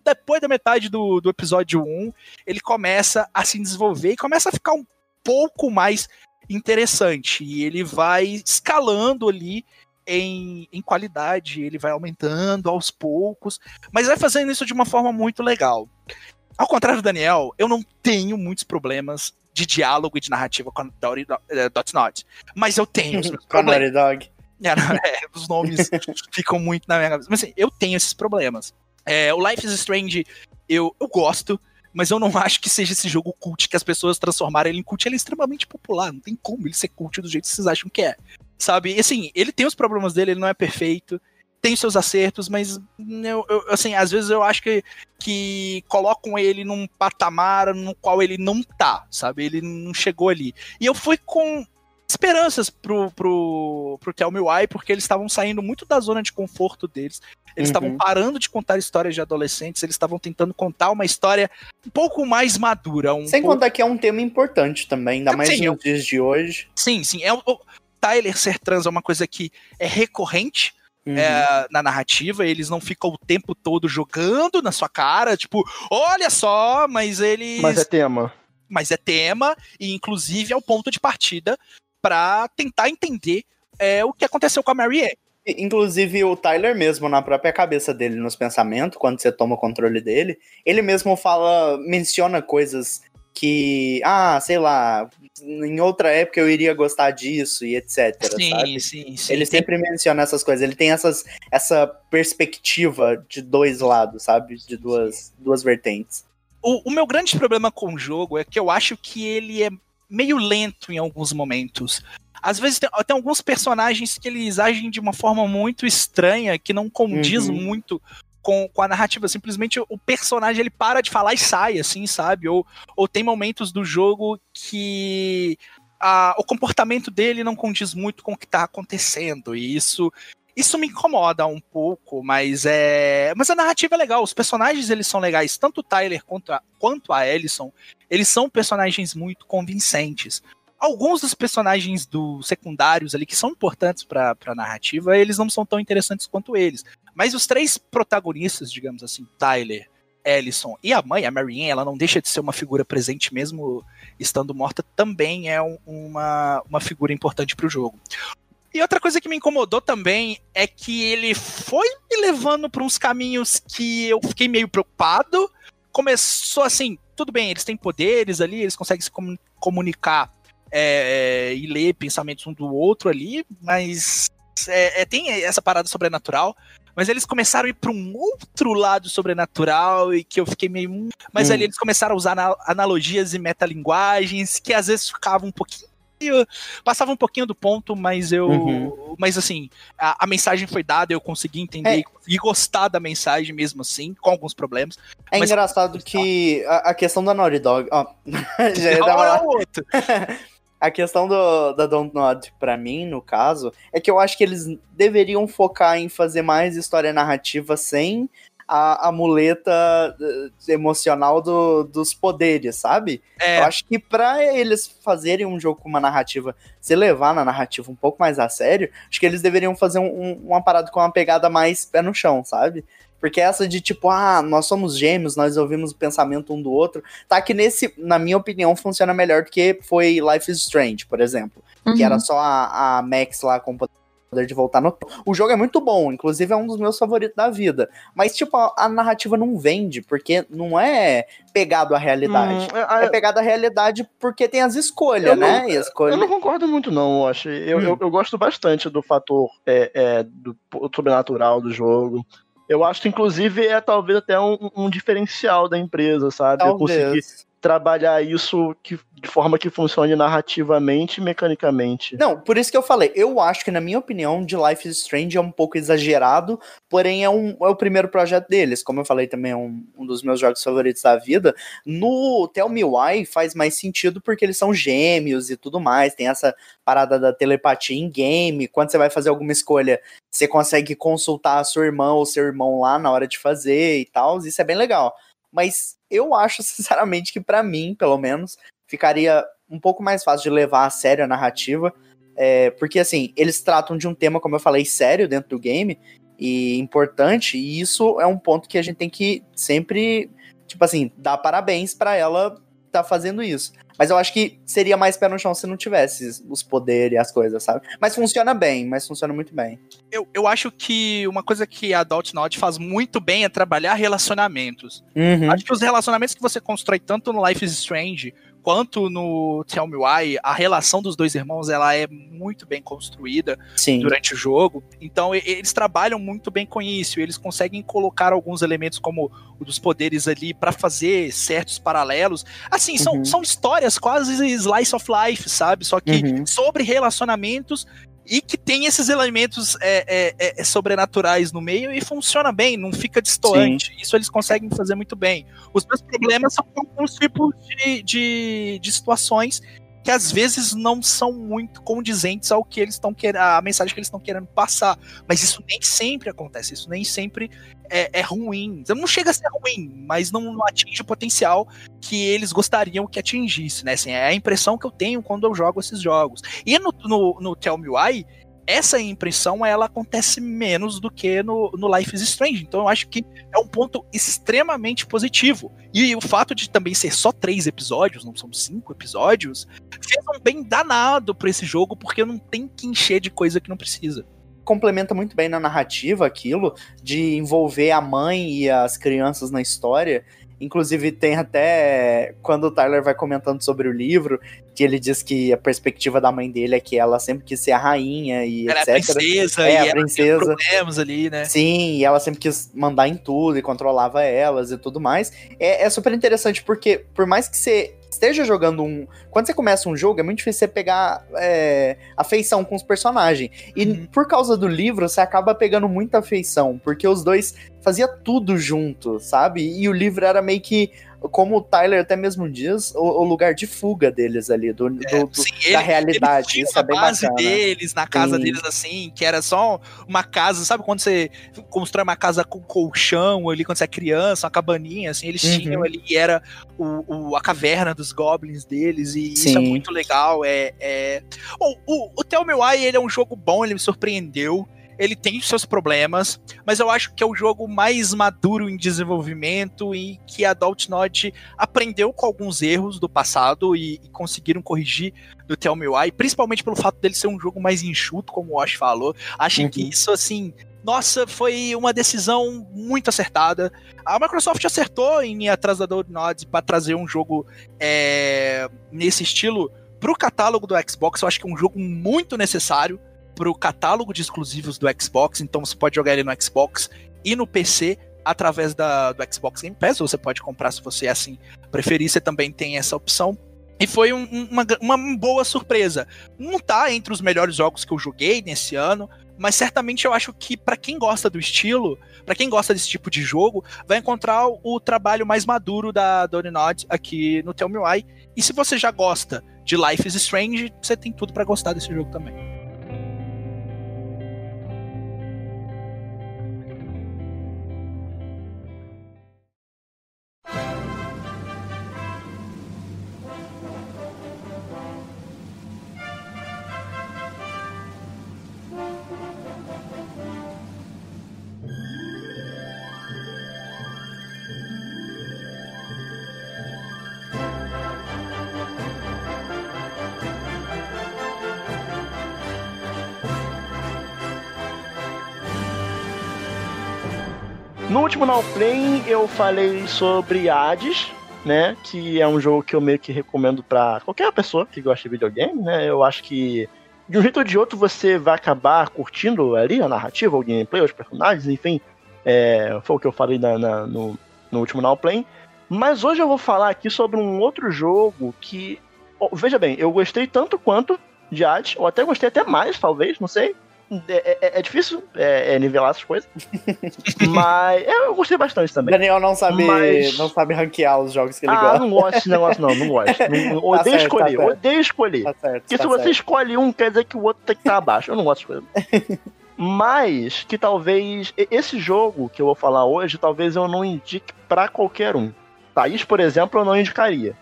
depois da metade do, do episódio 1, ele começa a se desenvolver e começa a ficar um pouco mais interessante. E ele vai escalando ali em, em qualidade, ele vai aumentando aos poucos, mas vai fazendo isso de uma forma muito legal. Ao contrário do Daniel, eu não tenho muitos problemas de diálogo e de narrativa com a Dot eh, Not, mas eu tenho os meus problemas. Dog. É, não, é, os nomes ficam muito na minha cabeça. Mas assim, eu tenho esses problemas. É, o Life is Strange eu, eu gosto, mas eu não acho que seja esse jogo cult que as pessoas transformaram ele em cult. Ele é extremamente popular, não tem como ele ser cult do jeito que vocês acham que é. Sabe? E assim, ele tem os problemas dele, ele não é perfeito, tem seus acertos, mas eu, eu, assim, às vezes eu acho que, que colocam ele num patamar no qual ele não tá, sabe? Ele não chegou ali. E eu fui com esperanças pro, pro, pro Tell Me Why, porque eles estavam saindo muito da zona de conforto deles. Eles estavam uhum. parando de contar histórias de adolescentes, eles estavam tentando contar uma história um pouco mais madura. Um Sem pouco... contar que é um tema importante também, ainda mais sim, nos dias de hoje. Sim, sim. É, o Tyler ser trans é uma coisa que é recorrente. Uhum. É, na narrativa, eles não ficam o tempo todo jogando na sua cara, tipo, olha só, mas eles. Mas é tema. Mas é tema, e inclusive é o ponto de partida para tentar entender é, o que aconteceu com a Mary Ann. Inclusive o Tyler mesmo, na própria cabeça dele, nos pensamentos, quando você toma o controle dele, ele mesmo fala, menciona coisas que, ah, sei lá, em outra época eu iria gostar disso e etc. Sim, sabe? sim, sim. Ele sempre menciona essas coisas, ele tem essas, essa perspectiva de dois lados, sabe? De duas, duas vertentes. O, o meu grande problema com o jogo é que eu acho que ele é meio lento em alguns momentos. Às vezes tem, tem, alguns personagens que eles agem de uma forma muito estranha, que não condiz uhum. muito com, com a narrativa. Simplesmente o personagem ele para de falar e sai, assim, sabe? Ou, ou tem momentos do jogo que a, o comportamento dele não condiz muito com o que está acontecendo. E isso isso me incomoda um pouco, mas é. Mas a narrativa é legal. Os personagens eles são legais. Tanto o Tyler quanto a, quanto a Ellison, eles são personagens muito convincentes. Alguns dos personagens do secundários ali que são importantes para a narrativa, eles não são tão interessantes quanto eles. Mas os três protagonistas, digamos assim, Tyler, Ellison e a mãe, a Marianne, ela não deixa de ser uma figura presente mesmo estando morta, também é um, uma, uma figura importante para o jogo. E outra coisa que me incomodou também é que ele foi me levando para uns caminhos que eu fiquei meio preocupado. Começou assim, tudo bem, eles têm poderes ali, eles conseguem se comunicar é, é, e ler pensamentos um do outro ali, mas é, é, tem essa parada sobrenatural. Mas eles começaram a ir para um outro lado sobrenatural e que eu fiquei meio. Mas hum. ali eles começaram a usar analogias e metalinguagens que às vezes ficavam um pouquinho passava um pouquinho do ponto, mas eu. Uhum. Mas assim, a, a, mensagem foi dada, eu consegui entender é. consegui gostar da mensagem mesmo assim, com alguns problemas. É mas, engraçado que a, a, questão da Naughty Dog. Ó, já ia dar uma... outro. a questão do, da Don't Nod, pra mim, no caso, é que eu acho que eles deveriam focar em fazer mais história narrativa sem a, a muleta eh, emocional do, dos poderes, sabe? É. Eu acho que para eles fazerem um jogo com uma narrativa, se levar na narrativa um pouco mais a sério, acho que eles deveriam fazer um, um, uma parada com uma pegada mais pé no chão, sabe? Porque essa de tipo, ah, nós somos gêmeos, nós ouvimos o pensamento um do outro, tá que nesse, na minha opinião, funciona melhor do que foi Life is Strange, por exemplo. Uhum. Que era só a, a Max lá com poder de voltar no. O jogo é muito bom, inclusive é um dos meus favoritos da vida. Mas, tipo, a, a narrativa não vende, porque não é pegado à realidade. Hum, é, é, pegado à realidade porque tem as escolhas, né? Não, escolha... Eu não concordo muito, não, eu acho. Eu, hum. eu, eu, gosto bastante do fator é, é, do sobrenatural do jogo. Eu acho que, inclusive, é talvez até um, um diferencial da empresa, sabe? Talvez. Eu conseguir trabalhar isso que, de forma que funcione narrativamente e mecanicamente. Não, por isso que eu falei. Eu acho que, na minha opinião, de Life is Strange é um pouco exagerado, porém é, um, é o primeiro projeto deles. Como eu falei, também é um, um dos meus jogos favoritos da vida. No Tell Me Why faz mais sentido porque eles são gêmeos e tudo mais. Tem essa parada da telepatia em game. Quando você vai fazer alguma escolha, você consegue consultar a sua irmã ou seu irmão lá na hora de fazer e tal. Isso é bem legal. Mas eu acho, sinceramente, que para mim, pelo menos, ficaria um pouco mais fácil de levar a sério a narrativa. É, porque, assim, eles tratam de um tema, como eu falei, sério dentro do game e importante, e isso é um ponto que a gente tem que sempre, tipo assim, dar parabéns para ela tá fazendo isso. Mas eu acho que seria mais pé no chão se não tivesse os poderes e as coisas, sabe? Mas funciona bem, mas funciona muito bem. Eu, eu acho que uma coisa que a Not faz muito bem é trabalhar relacionamentos. Uhum. Acho que os relacionamentos que você constrói tanto no Life is Strange quanto no Tell Me Why, a relação dos dois irmãos ela é muito bem construída Sim. durante o jogo. Então eles trabalham muito bem com isso. Eles conseguem colocar alguns elementos como o dos poderes ali para fazer certos paralelos. Assim, são, Uhum. são histórias quase slice of life, sabe? Só que Uhum. sobre relacionamentos e que tem esses elementos é, é, é, sobrenaturais no meio e funciona bem, não fica distoante. Isso eles conseguem fazer muito bem. Os meus problemas são com alguns tipos de, de, de situações que às vezes não são muito condizentes ao que eles estão querendo, a mensagem que eles estão querendo passar. Mas isso nem sempre acontece, isso nem sempre é, é ruim. Não chega a ser ruim, mas não, não atinge o potencial que eles gostariam que atingisse, né? Assim, é a impressão que eu tenho quando eu jogo esses jogos. E no, no, no Tell Me Why, essa impressão ela acontece menos do que no, no Life is Strange. Então eu acho que é um ponto extremamente positivo. E o fato de também ser só três episódios, não são cinco episódios, fez um bem danado pra esse jogo, porque não tem que encher de coisa que não precisa. complementa muito bem na narrativa aquilo de envolver a mãe e as crianças na história. Inclusive, tem até quando o Tyler vai comentando sobre o livro, que ele diz que a perspectiva da mãe dele é que ela sempre quis ser a rainha e Ela é a etc. princesa É, e a princesa. problemas ali, né? Sim, e ela sempre quis mandar em tudo e controlava elas e tudo mais. É, é super interessante porque, por mais que você esteja jogando um. Quando você começa um jogo, é muito difícil você pegar é, afeição com os personagens. E Uhum. por causa do livro, você acaba pegando muita afeição, porque os dois fazia tudo junto, sabe? E o livro era meio que. Como o Tyler até mesmo diz, o, o lugar de fuga deles ali, do, do- do- Sim, da ele- realidade. Isso é bem base bacana. deles, na casa Sim. deles, assim, que era só uma casa, sabe quando você constrói uma casa com colchão ali, quando você é criança, uma cabaninha, assim, eles Uhum. tinham ali, e era o, o- a caverna dos goblins deles, e isso é Sim. muito legal, é... é... Bom, o, o Tell Me Why, ele é um jogo bom, ele me surpreendeu, ele tem os seus problemas, mas eu acho que é o jogo mais maduro em desenvolvimento e que a Dontnod aprendeu com alguns erros do passado e, e conseguiram corrigir do Tell Me Why, principalmente pelo fato dele ser um jogo mais enxuto, como o Wash falou. Acho que Uhum. isso, assim, nossa, foi uma decisão muito acertada. A Microsoft acertou em ir atrás da Dontnod para trazer um jogo é, nesse estilo pro catálogo do Xbox. Eu acho que é um jogo muito necessário pro catálogo de exclusivos do Xbox, então você pode jogar ele no Xbox e no PC através da, do Xbox Game Pass, ou você pode comprar se você assim preferir, você também tem essa opção. E foi um- um- uma, uma boa surpresa. Não tá entre os melhores jogos que eu joguei nesse ano, mas certamente eu acho que pra quem gosta do estilo, pra quem gosta desse tipo de jogo, vai encontrar o, trabalho mais maduro da Doninod aqui no Tell Me Why. E se você já gosta de Life is Strange, você tem tudo pra gostar desse jogo também. Now Play eu falei sobre Hades, né? Que é um jogo que eu meio que recomendo pra qualquer pessoa que gosta de videogame, né? Eu acho que de um jeito ou de outro você vai acabar curtindo ali a narrativa, o gameplay, os personagens, enfim. É, foi o que eu falei na- na- no, no último Now Play. Mas hoje eu vou falar aqui sobre um outro jogo que. ó, veja bem, eu gostei tanto quanto de Hades, ou até gostei até mais, talvez, não sei. É, é- é difícil é, é nivelar essas coisas. Mas é, eu gostei bastante também. Daniel não sabe, Mas- não sabe ranquear os jogos que ele Ah, gosta. não gosto desse negócio, não, não gosto. Não- odeio Tá certo, escolher, tá certo. odeio escolher. Tá certo. Porque tá se você escolhe um, quer dizer que o outro tem que estar abaixo. Eu não gosto dessas coisas. Mas que talvez esse jogo que eu vou falar hoje, talvez eu não indique pra qualquer um. Thaís, por exemplo, eu não indicaria.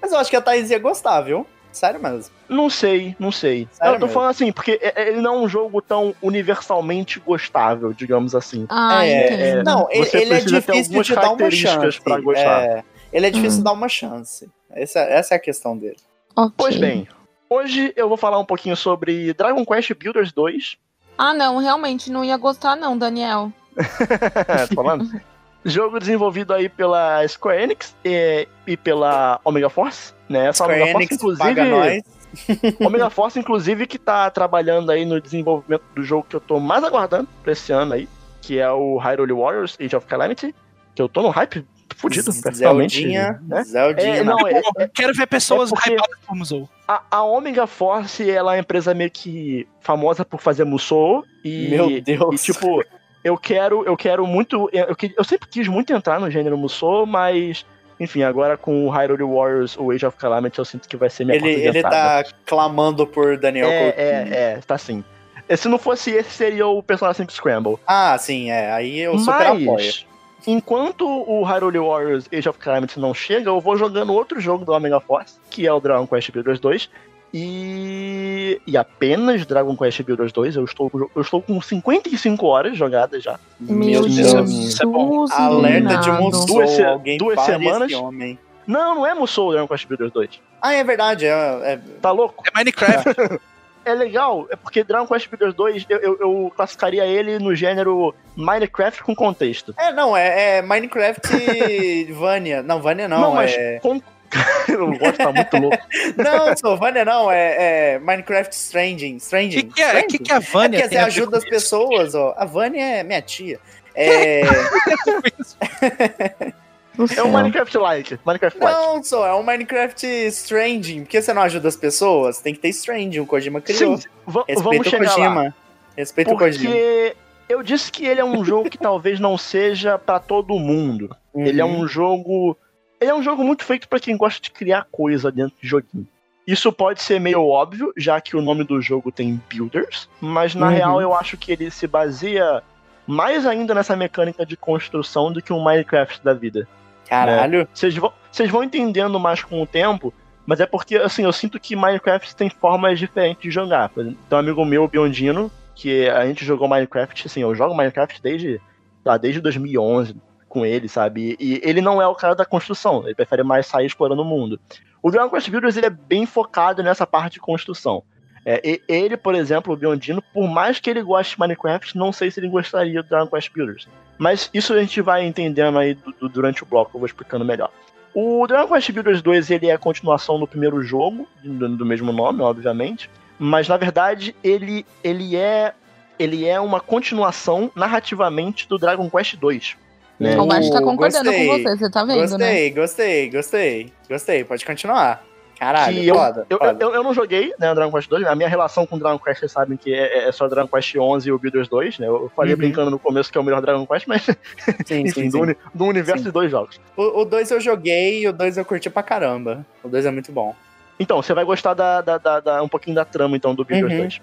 Mas eu acho que a Thaís ia gostar, viu? Sério mesmo. Não sei, não sei. Sério eu tô mesmo? falando assim, porque é- é- ele não é um jogo tão universalmente gostável, digamos assim. Ah, É, entendo. Não, ele, Você ele é ter difícil algumas de dar uma chance. pra gostar. É, ele é difícil Hum. de dar uma chance. Essa, essa é a questão dele. Ok. Pois bem, hoje eu vou falar um pouquinho sobre Dragon Quest Builders 2. Ah, não, realmente não ia gostar, não, Daniel. Tô falando? Jogo desenvolvido aí pela Square Enix e, e pela Omega Force, né? Essa Square Omega Force, Enix inclusive. paga nós. Omega Force, inclusive, que tá trabalhando aí no desenvolvimento do jogo que eu tô mais aguardando pra esse ano aí, que é o Hyrule Warriors Age of Calamity, que eu tô no hype fudido, pessoalmente. Zeldinha, né? Zeldinha. É, não, é, Eu quero ver pessoas é hypadas por Musou. a, a Omega Force, ela é uma empresa meio que famosa por fazer Musou e, Meu Deus. e, tipo, eu quero, eu quero muito, eu, eu sempre quis muito entrar no gênero Musou, mas enfim, agora com o Hyrule Warriors, o Age of Calamity, eu sinto que vai ser minha ele, porta de ele entrada. tá clamando por Daniel É, Coutinho. é, é, tá assim. Se não fosse esse, seria o Persona 5 Scramble. Ah, sim, é. Aí eu super apoio. Mas, enquanto o Hyrule Warriors Age of Calamity não chega, eu vou jogando outro jogo do Omega Force, que é o Dragon Quest Builders 2. E, e apenas Dragon Quest Builders 2, eu estou, eu estou com 55 horas jogadas já. Meu Deus. Jesus, Isso é bom. Alerta de. Musou, Duas se- alguém duas semanas? homem. Não, não é Musou Dragon Quest Builders 2. Ah, é verdade, é, é- Tá louco? É Minecraft. É legal, é porque Dragon Quest Builders 2, eu, eu, eu classificaria ele no gênero Minecraft com contexto. é, não, é, é Minecraft Vania. Não, Vania não, mas é... com... o gosto tá muito louco. Não, sou Vania não, é, é Minecraft Stranging. O Stranging. que, que é? O que, que a É Vânia porque você tem a ver ajuda as isso? pessoas, ó. A Vânia é minha tia. É... É um Minecraft-like. Minecraft-like. não, só é um Minecraft Stranging. Por que você não ajuda as pessoas? Tem que ter Stranging, o Kojima criou. Sim, Respeita vamos o chegar lá. Kojima. Respeita o Kojima. Porque eu disse que ele é um jogo que talvez não seja pra todo mundo. Ele é Uhum. um jogo. Ele é um jogo muito feito pra quem gosta de criar coisa dentro de joguinho. Isso pode ser meio óbvio, já que o nome do jogo tem Builders, mas na Uhum. real eu acho que ele se baseia mais ainda nessa mecânica de construção do que um Minecraft da vida. Caralho. Vocês vão, vocês vão entendendo mais com o tempo, mas é porque, assim, eu sinto que Minecraft tem formas diferentes de jogar. Tem um amigo meu, o Biondino, que a gente jogou Minecraft, assim, eu jogo Minecraft desde, lá, desde 2011 com ele, sabe? E, ele não é o cara da construção, ele prefere mais sair explorando o mundo. O Dragon Quest Builders, ele é bem focado nessa parte de construção. É, ele, por exemplo, o Biondino, por mais que ele goste de Minecraft, não sei se ele gostaria do Dragon Quest Builders. Mas isso a gente vai entendendo aí du- du- durante o bloco, eu vou explicando melhor. O Dragon Quest Builders 2 ele é a continuação do primeiro jogo, do, do mesmo nome, obviamente. Mas na verdade ele, ele, é, ele é uma continuação narrativamente do Dragon Quest 2. Né? O Baixo tá concordando gostei. com você, você tá vendo, né? Gostei, gostei, gostei. Gostei, pode continuar. Caralho, que eu, foda, eu, foda. eu, eu não joguei né, Dragon Quest 2, a minha relação com Dragon Quest, vocês sabem que é, é só Dragon Quest 11 e o Builders 2, né? Eu falei Uhum. brincando no começo que é o melhor Dragon Quest, mas Sim, enfim, sim, do, sim. uni- do universo Sim. de dois jogos. O 2 eu joguei e o 2 eu curti pra caramba. O 2 é muito bom. Então, você vai gostar da, da, da- da- um pouquinho da trama, então, do Builders Uhum. 2.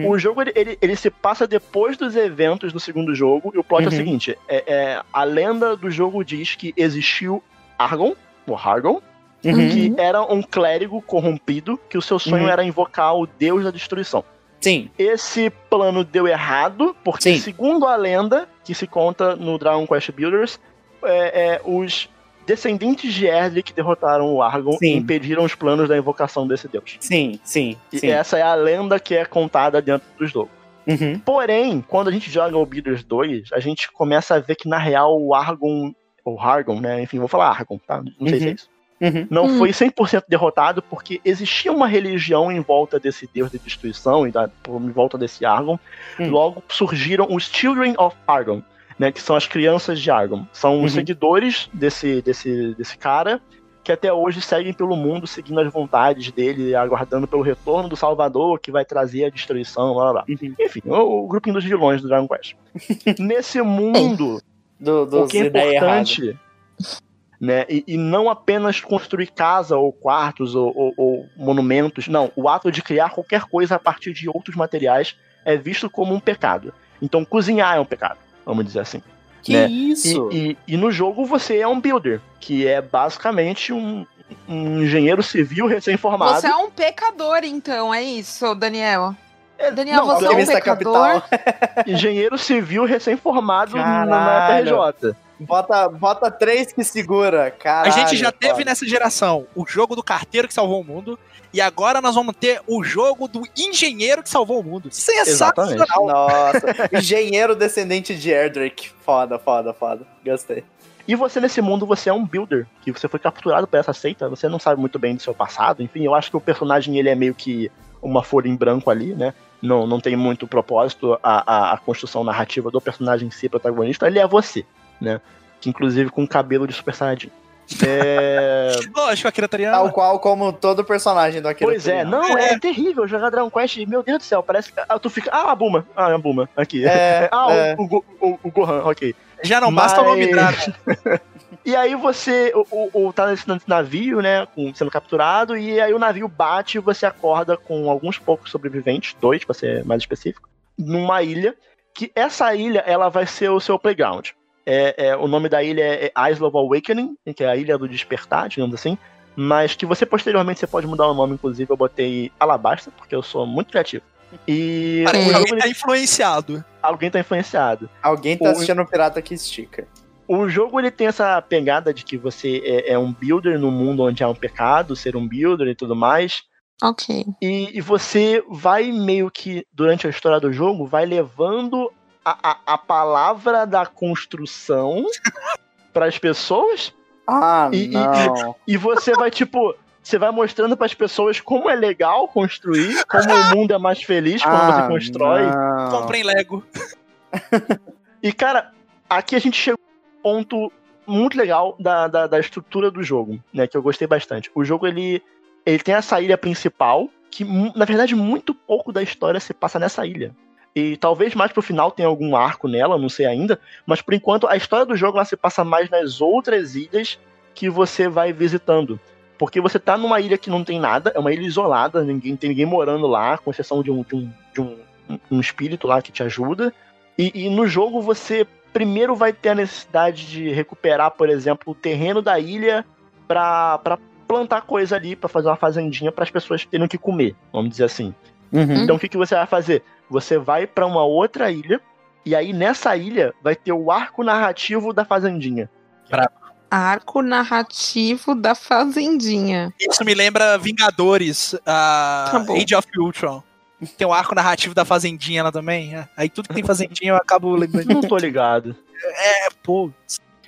Uhum, O, o jogo ele, ele, ele se passa depois dos eventos do segundo jogo, e o plot é o Uhum. seguinte: é, é, a lenda do jogo diz que existiu Argon, ou Hargon, uhum. que era um clérigo corrompido, que o seu sonho Uhum. era invocar o deus da destruição. Sim, Esse plano deu errado, porque, Sim. segundo a lenda que se conta no Dragon Quest Builders, é, é, os descendentes de Erdly que derrotaram o Argon Sim. e impediram os planos da invocação desse deus. sim, sim, E sim. essa é a lenda que é contada dentro do jogo. Uhum. Porém, quando a gente joga o Builders 2, a gente começa a ver que na real o Argon, ou Hargon, né? Enfim, vou falar Argon, tá? Não sei se é Uhum. isso. Uhum. Não Hum. foi 100% derrotado porque existia uma religião em volta desse deus de destruição e da, por- em volta desse Argon. Hum. Logo surgiram os Children of Argon, né? Que são as crianças de Argon. São Uhum. os seguidores desse, desse, desse cara que até hoje seguem pelo mundo seguindo as vontades dele, aguardando pelo retorno do Salvador que vai trazer a destruição, blá blá. Uhum. Enfim, o, o grupinho dos vilões do Dragon Quest. Nesse mundo, Do, o dos que é importante, né? E, e não apenas construir casa ou quartos ou, ou- ou monumentos, não. O ato de criar qualquer coisa a partir de outros materiais é visto como um pecado. Então, cozinhar é um pecado, vamos dizer assim. Que né? isso? E, e- e no jogo você é um builder, que é basicamente um, um engenheiro civil recém-formado. Você é um pecador, então, é isso, Daniel? É, Daniel, não, você é um pecador? Engenheiro civil recém-formado na-. PRJ. Bota, bota três que segura, cara. A gente já teve nessa geração o jogo do carteiro que salvou o mundo. E agora nós vamos ter o jogo do engenheiro que salvou o mundo. Sensacional. Nossa, engenheiro descendente de Erdrick. Foda, foda, foda. Gostei. E você, nesse mundo, você é um builder, que você foi capturado por essa seita, você não sabe muito bem do seu passado, enfim, eu acho que o personagem, ele é meio que uma folha em branco ali, né? Não, não tem muito propósito a, a, a construção narrativa do personagem em si, protagonista, ele é você, né? Que inclusive com cabelo de Super Saiyajin. É... Lógico, Akira Toriyama. Tal qual como todo personagem do Akira Pois é, não, é, é terrível jogar Dragon Quest. Meu Deus do céu, parece que ah, tu fica. Ah, a Buma. Ah, a Buma. Aqui. É, ah, é. O, o, o, o, Gohan, ok. Já não basta o nome Dragon. E aí você o, o, tá nesse navio, né, sendo capturado, e aí o navio bate e você acorda com alguns poucos sobreviventes, dois, pra ser mais específico, numa ilha, que essa ilha, ela vai ser o seu playground. É, é, o nome da ilha é, é Isle of Awakening, que é a Ilha do Despertar, digamos assim. Mas que você posteriormente você pode mudar o nome, inclusive eu botei Alabasta, porque eu sou muito criativo. E. alguém tá influenciado. Alguém tá influenciado. Alguém tá o... assistindo o Pirata que estica. O jogo ele tem essa pegada de que você é, é, um builder no mundo onde há um pecado, ser um builder e tudo mais. Ok. E, e você vai meio que, durante a história do jogo, vai levando a, a, a palavra da construção para as pessoas. Ah, e, não. E, e você vai, tipo, você vai mostrando para as pessoas como é legal construir, como o mundo é mais feliz quando ah, você constrói. Comprem Lego. E, cara, aqui a gente chegou a um ponto muito legal da, da, da, estrutura do jogo, né? Que eu gostei bastante. O jogo, ele, ele tem essa ilha principal, que, na verdade, muito pouco da história se passa nessa ilha. E talvez mais pro final tenha algum arco nela, não sei ainda. Mas por enquanto a história do jogo ela se passa mais nas outras ilhas que você vai visitando. Porque você tá numa ilha que não tem nada, é uma ilha isolada, ninguém tem ninguém morando lá, com exceção de um, de um, de um, um espírito lá que te ajuda. E, e, no jogo você primeiro vai ter a necessidade de recuperar, por exemplo, o terreno da ilha para plantar coisa ali, para fazer uma fazendinha para as pessoas terem o que comer, vamos dizer assim. Uhum. Então o que, que você vai fazer? Você vai para uma outra ilha, e aí nessa ilha vai ter o arco narrativo da Fazendinha. Arco narrativo da Fazendinha. Isso me lembra Vingadores, a tá Age of Ultron. Tem o arco narrativo da Fazendinha lá também. É. Aí tudo que tem Fazendinha eu acabo lembrando. Não tô ligado. É, pô.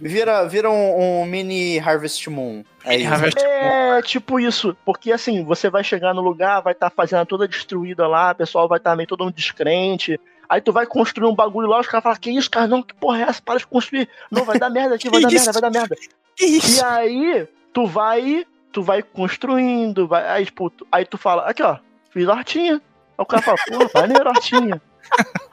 Vira, vira um, um mini Harvest Moon. É, Harvest é tipo isso, porque assim, você vai chegar no lugar, vai estar tá fazendo toda destruída lá, o pessoal vai estar tá meio todo um descrente. Aí tu vai construir um bagulho lá, os caras falam, que isso, cara, não, que porra é essa? Para de construir. Não, vai dar merda aqui, vai dar merda, vai dar merda. E aí, tu vai, tu vai construindo, vai, aí, tipo, aí tu fala, aqui ó, fiz hortinha. Aí o cara fala, porra, vai nem hortinha.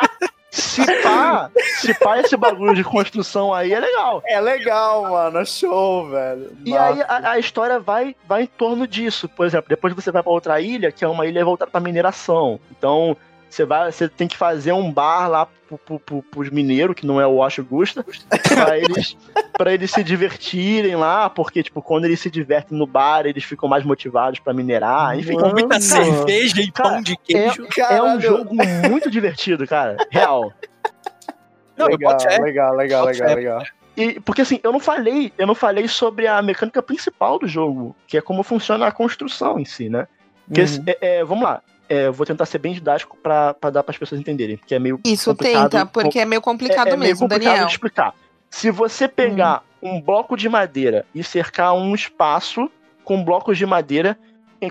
Se pá, se pá esse bagulho de construção aí é legal. É legal, mano. É show, velho. E Nossa. aí a, a, história vai, vai em torno disso. Por exemplo, depois você vai para outra ilha, que é uma ilha voltada pra mineração. Então, você vai, você tem que fazer um bar lá pro, pro, pro, pros mineiros, que não é o Wash Gusta, pra eles, pra eles se divertirem lá, porque, tipo, quando eles se divertem no bar, eles ficam mais motivados para minerar. Enfim, com muita cerveja e cara, pão de queijo. É, é, um jogo muito divertido, cara. Real. Não, legal, legal, legal, legal, legal. E, porque assim, eu não falei, eu não falei sobre a mecânica principal do jogo, que é como funciona a construção em si, né? Porque, uhum. é, é, vamos lá, é, vou tentar ser bem didático para dar para as pessoas entenderem, que é meio Isso tenta, porque é meio complicado é, é mesmo, meio complicado Daniel. De explicar. Se você pegar hum. um bloco de madeira e cercar um espaço com blocos de madeira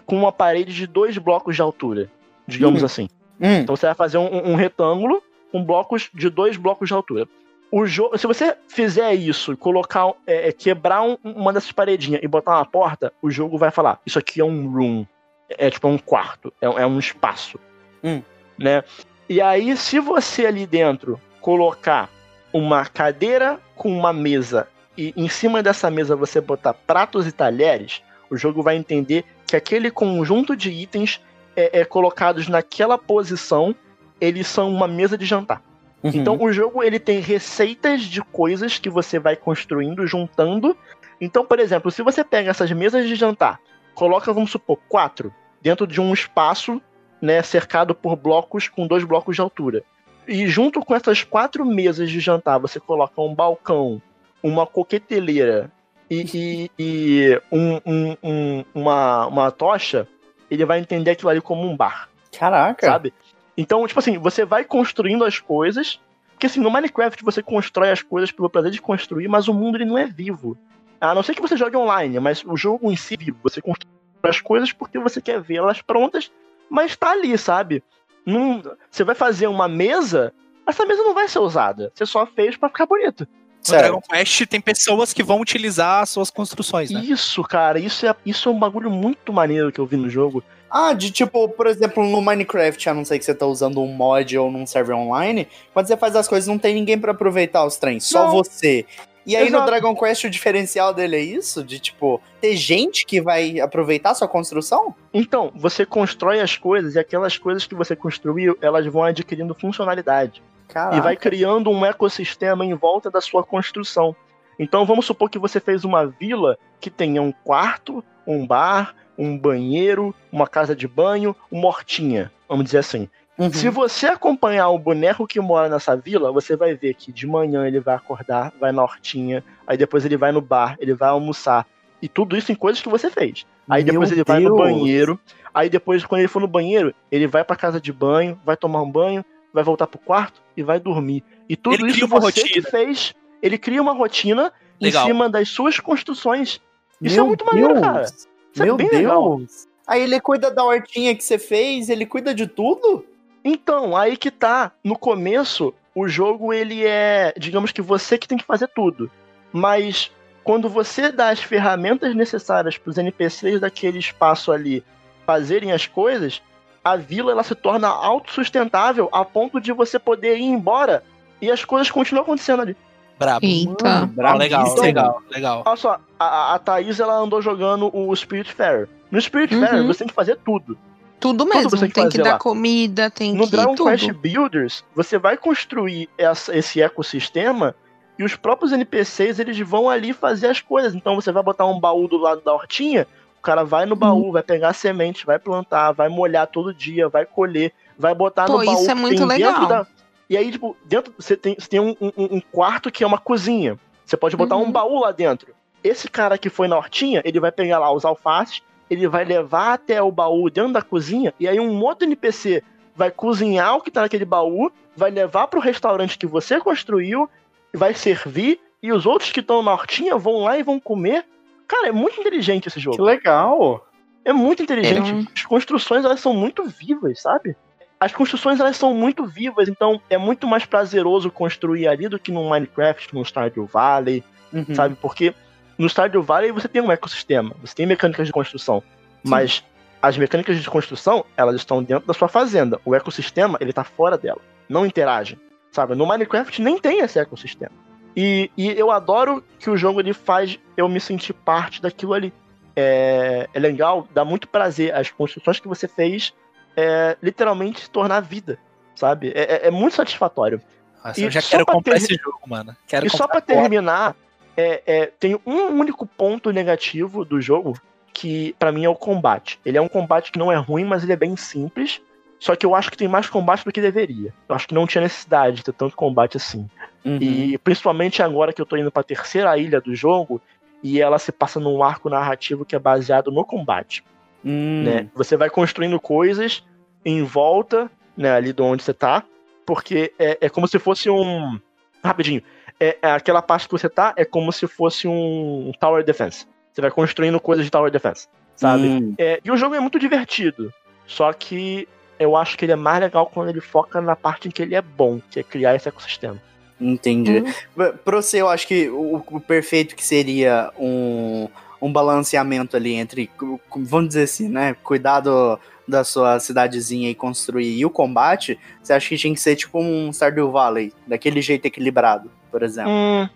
com uma parede de dois blocos de altura, digamos hum. assim. Hum. Então você vai fazer um, um, retângulo com blocos de dois blocos de altura. O jogo, se você fizer isso e colocar, é, é, quebrar um, uma dessas paredinhas e botar uma porta, o jogo vai falar: isso aqui é um room é tipo um quarto, é, é um espaço. Hum. Né? E aí, se você ali dentro colocar uma cadeira com uma mesa e em cima dessa mesa você botar pratos e talheres, o jogo vai entender que aquele conjunto de itens é, é colocados naquela posição, eles são uma mesa de jantar. Uhum. Então o jogo ele tem receitas de coisas que você vai construindo, juntando. Então, por exemplo, se você pega essas mesas de jantar, coloca, vamos supor, quatro dentro de um espaço né, cercado por blocos com dois blocos de altura. E junto com essas quatro mesas de jantar, você coloca um balcão uma coqueteleira e, e, e um, um, um, uma, uma tocha, ele vai entender aquilo ali como um bar. Caraca. Sabe? Então, tipo assim, você vai construindo as coisas. Porque assim, no Minecraft você constrói as coisas pelo prazer de construir, mas o mundo ele não é vivo. A não ser que você jogue online, mas o jogo em si. Você constrói as coisas porque você quer vê-las prontas, mas tá ali, sabe? Num, você vai fazer uma mesa, essa mesa não vai ser usada. Você só fez para ficar bonito. No Dragon Quest tem pessoas que vão utilizar as suas construções, né? Isso, cara, isso é, isso é um bagulho muito maneiro que eu vi no jogo. Ah, de tipo, por exemplo, no Minecraft, a não ser que você tá usando um mod ou num server online, quando você faz as coisas, não tem ninguém para aproveitar os trens, só não. você. E aí Exato. no Dragon Quest o diferencial dele é isso? De tipo, ter gente que vai aproveitar a sua construção? Então, você constrói as coisas e aquelas coisas que você construiu, elas vão adquirindo funcionalidade. Caraca. E vai criando um ecossistema em volta da sua construção. Então vamos supor que você fez uma vila que tenha um quarto, um bar, um banheiro, uma casa de banho, uma hortinha, vamos dizer assim. Uhum. Se você acompanhar o boneco que mora nessa vila, você vai ver que de manhã ele vai acordar, vai na hortinha, aí depois ele vai no bar, ele vai almoçar. E tudo isso em coisas que você fez. Aí Meu depois ele Deus. vai no banheiro. Aí depois, quando ele for no banheiro, ele vai pra casa de banho, vai tomar um banho, vai voltar pro quarto e vai dormir. E tudo ele isso você rotina. que fez. Ele cria uma rotina Legal. em cima das suas construções. Isso é Meu é muito maneiro, cara. Isso é Meu é Deus. Legal. Aí ele cuida da hortinha que você fez, ele cuida de tudo? Então, aí que tá. No começo, o jogo ele é, digamos que você que tem que fazer tudo. Mas quando você dá as ferramentas necessárias para os NPCs daquele espaço ali fazerem as coisas, a vila ela se torna autossustentável a ponto de você poder ir embora e as coisas continuam acontecendo ali. Brabo. Eita. Brabo. Legal, então, legal, legal. Olha só, a, a Thaís ela andou jogando o Spirit Fair. No Spirit uhum. Fair você tem que fazer tudo. Tudo mesmo, tudo tem que, tem que dar lá. comida, tem no que. No Dragon tudo. Quest Builders, você vai construir essa, esse ecossistema e os próprios NPCs eles vão ali fazer as coisas. Então você vai botar um baú do lado da hortinha, o cara vai no baú, hum. vai pegar semente, vai plantar, vai molhar todo dia, vai colher, vai botar Pô, no baú. Isso é muito legal. Da... E aí, tipo, dentro você tem, você tem um, um, um quarto que é uma cozinha. Você pode botar uhum. um baú lá dentro. Esse cara que foi na hortinha, ele vai pegar lá os alfaces, ele vai levar até o baú dentro da cozinha, e aí um outro NPC vai cozinhar o que tá naquele baú, vai levar pro restaurante que você construiu, vai servir, e os outros que estão na hortinha vão lá e vão comer, Cara, é muito inteligente esse jogo. Que legal! É muito inteligente. É um... As construções, elas são muito vivas, sabe? As construções, elas são muito vivas, então é muito mais prazeroso construir ali do que no Minecraft, no Stardew Valley, uhum. sabe? Porque no Stardew Valley você tem um ecossistema, você tem mecânicas de construção, Sim. mas as mecânicas de construção, elas estão dentro da sua fazenda. O ecossistema, ele tá fora dela. Não interagem, sabe? No Minecraft nem tem esse ecossistema. E, e eu adoro que o jogo ele faz eu me sentir parte daquilo ali. É, é legal, dá muito prazer. As construções que você fez é, literalmente se tornar vida, sabe? É, é, é muito satisfatório. Nossa, e eu já quero comprar ter... esse jogo, mano. Quero e só para terminar, é, é, tem um único ponto negativo do jogo que para mim é o combate. Ele é um combate que não é ruim, mas ele é bem simples. Só que eu acho que tem mais combate do que deveria. Eu acho que não tinha necessidade de ter tanto combate assim. Uhum. E principalmente agora que eu tô indo pra terceira ilha do jogo, e ela se passa num arco narrativo que é baseado no combate. Hum. Né? Você vai construindo coisas em volta, né, ali de onde você tá, porque é, é como se fosse um. Rapidinho. É, é, aquela parte que você tá é como se fosse um Tower Defense. Você vai construindo coisas de Tower Defense, sabe? Hum. É, e o jogo é muito divertido. Só que eu acho que ele é mais legal quando ele foca na parte em que ele é bom, que é criar esse ecossistema. Entendi. Uhum. Pra você, eu acho que o, o, perfeito que seria um, um balanceamento ali entre, vamos dizer assim, né? Cuidado da sua cidadezinha e construir e o combate, você acha que tinha que ser tipo um Stardew Valley, daquele jeito equilibrado, por exemplo? Hum,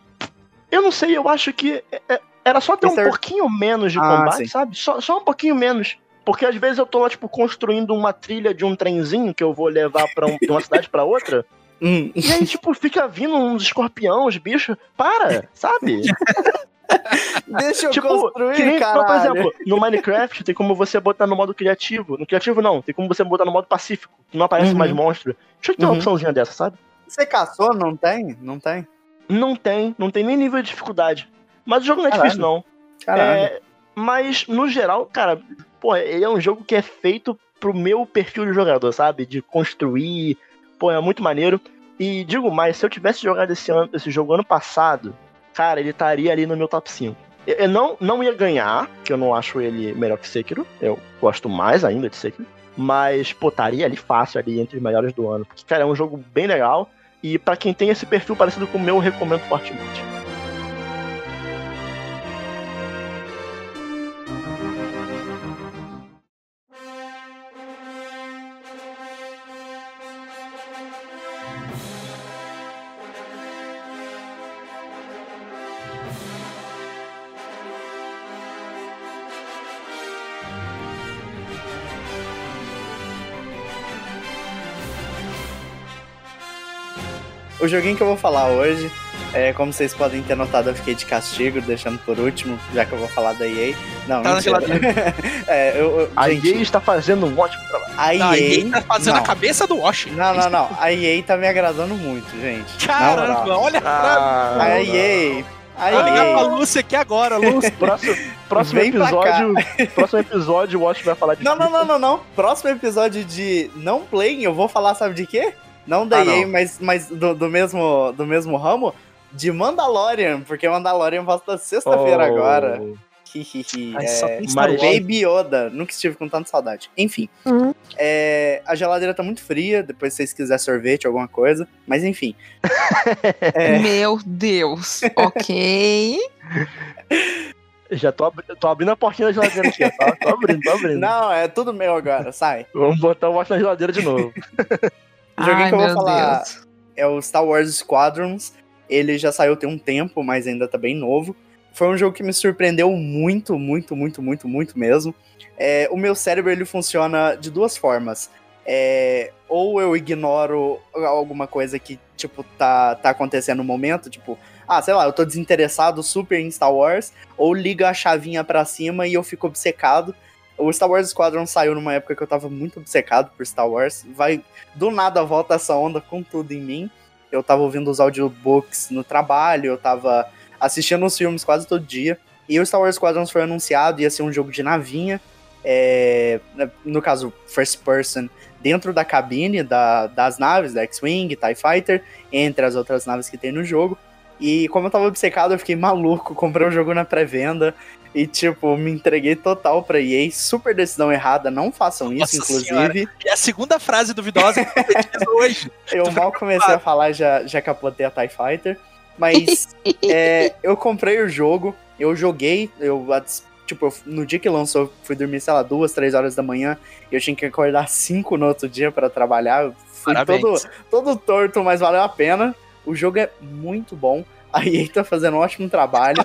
eu não sei, eu acho que é, é, era só ter um pouquinho menos de ah, combate, sim. sabe? Só, só um pouquinho menos. Porque às vezes eu tô lá, tipo, construindo uma trilha de um trenzinho que eu vou levar pra um, de uma cidade pra outra. Hum. E aí, tipo, fica vindo uns escorpião, uns bichos. Para, sabe? Deixa eu tipo, construir, nem, Por exemplo, no Minecraft tem como você botar no modo criativo. No criativo não, tem como você botar no modo pacífico, não aparece uhum. mais monstro. Deixa eu ter uhum. uma opçãozinha dessa, sabe? Você caçou? Não tem? Não tem? Não tem, não tem nem nível de dificuldade. Mas o jogo não é Caralho. difícil, não. Caralho. É, mas, no geral, cara, pô, ele é um jogo que é feito pro meu perfil de jogador, sabe? De construir. Pô, é muito maneiro. E digo mais, se eu tivesse jogado esse, ano, esse jogo ano passado, cara, ele estaria ali no meu top 5. Eu eu não, não ia ganhar, que eu não acho ele melhor que Sekiro. Eu gosto mais ainda de Sekiro. Mas, pô, estaria ali fácil, ali entre os melhores do ano. Porque, cara, é um jogo bem legal. E pra quem tem esse perfil parecido com o meu, eu recomendo fortemente. O joguinho que eu vou falar hoje, é, como vocês podem ter notado, eu fiquei de castigo, deixando por último, já que eu vou falar da EA. Não, Tá na mentira. é, eu, eu, A gente, EA está fazendo um ótimo trabalho. a EA... Não, a EA tá fazendo não. a cabeça do Washington. Não, não, não. A EA tá me agradando muito, gente. Caramba, olha Ah, A EA... A Vou ligar pra. Lúcia aqui agora, Lúcia. Próximo, próximo episódio. Próximo episódio, o Watch vai falar de Não, não, não, não, não. Próximo episódio de Não Playing, eu vou falar, sabe de quê? Não da Ah, EA, não. mas, mas do, do mesmo, do mesmo ramo. De Mandalorian, porque Mandalorian volta sexta-feira Oh. agora. Ai, é, mas-. Baby Yoda, nunca estive com tanta saudade. Enfim, Uhum. é, a geladeira tá muito fria, depois se vocês quiserem sorvete, alguma coisa. Mas enfim. É, Meu Deus. ok. Já tô, abri- tô abrindo a portinha da geladeira aqui, ó. Tá? Tô abrindo, tô abrindo. não, é tudo meu agora, sai. Vamos botar o Watch na geladeira de novo. O joguinho Ai, que eu vou falar Deus. é o Star Wars Squadrons. Ele já saiu tem um tempo, mas ainda tá bem novo. Foi um jogo que me surpreendeu muito, muito, muito, muito, muito mesmo. É, o meu cérebro ele funciona de duas formas. É, ou eu ignoro alguma coisa que, tipo, tá, tá acontecendo no momento, tipo, ah, sei lá, eu tô desinteressado super em Star Wars, ou liga a chavinha pra cima e eu fico obcecado. O Star Wars Squadron saiu numa época que eu tava muito obcecado por Star Wars. Vai, do nada volta essa onda com tudo em mim. Eu tava ouvindo os audiobooks no trabalho, eu tava assistindo os filmes quase todo dia. E o Star Wars Squadrons foi anunciado, ia ser um jogo de navinha. é, no caso, first person, dentro da cabine da- das naves, da X-Wing, TIE Fighter, entre as outras naves que tem no jogo. E como eu tava obcecado, eu fiquei maluco, comprei o jogo na pré-venda. E, tipo, me entreguei total pra EA. Super decisão errada, não façam isso, Nossa senhora. inclusive. É a segunda frase duvidosa que diz hoje. Eu Tu mal comecei a falar, já, já capotei a TIE Fighter. Mas é, eu comprei o jogo, eu joguei, eu tipo, eu- no dia que lançou, eu fui dormir, sei lá, duas, três horas da manhã, e eu tinha que acordar cinco no outro dia pra trabalhar. Eu fui Parabéns. todo, todo torto, mas valeu a pena. O jogo é muito bom. A EA tá fazendo um ótimo trabalho.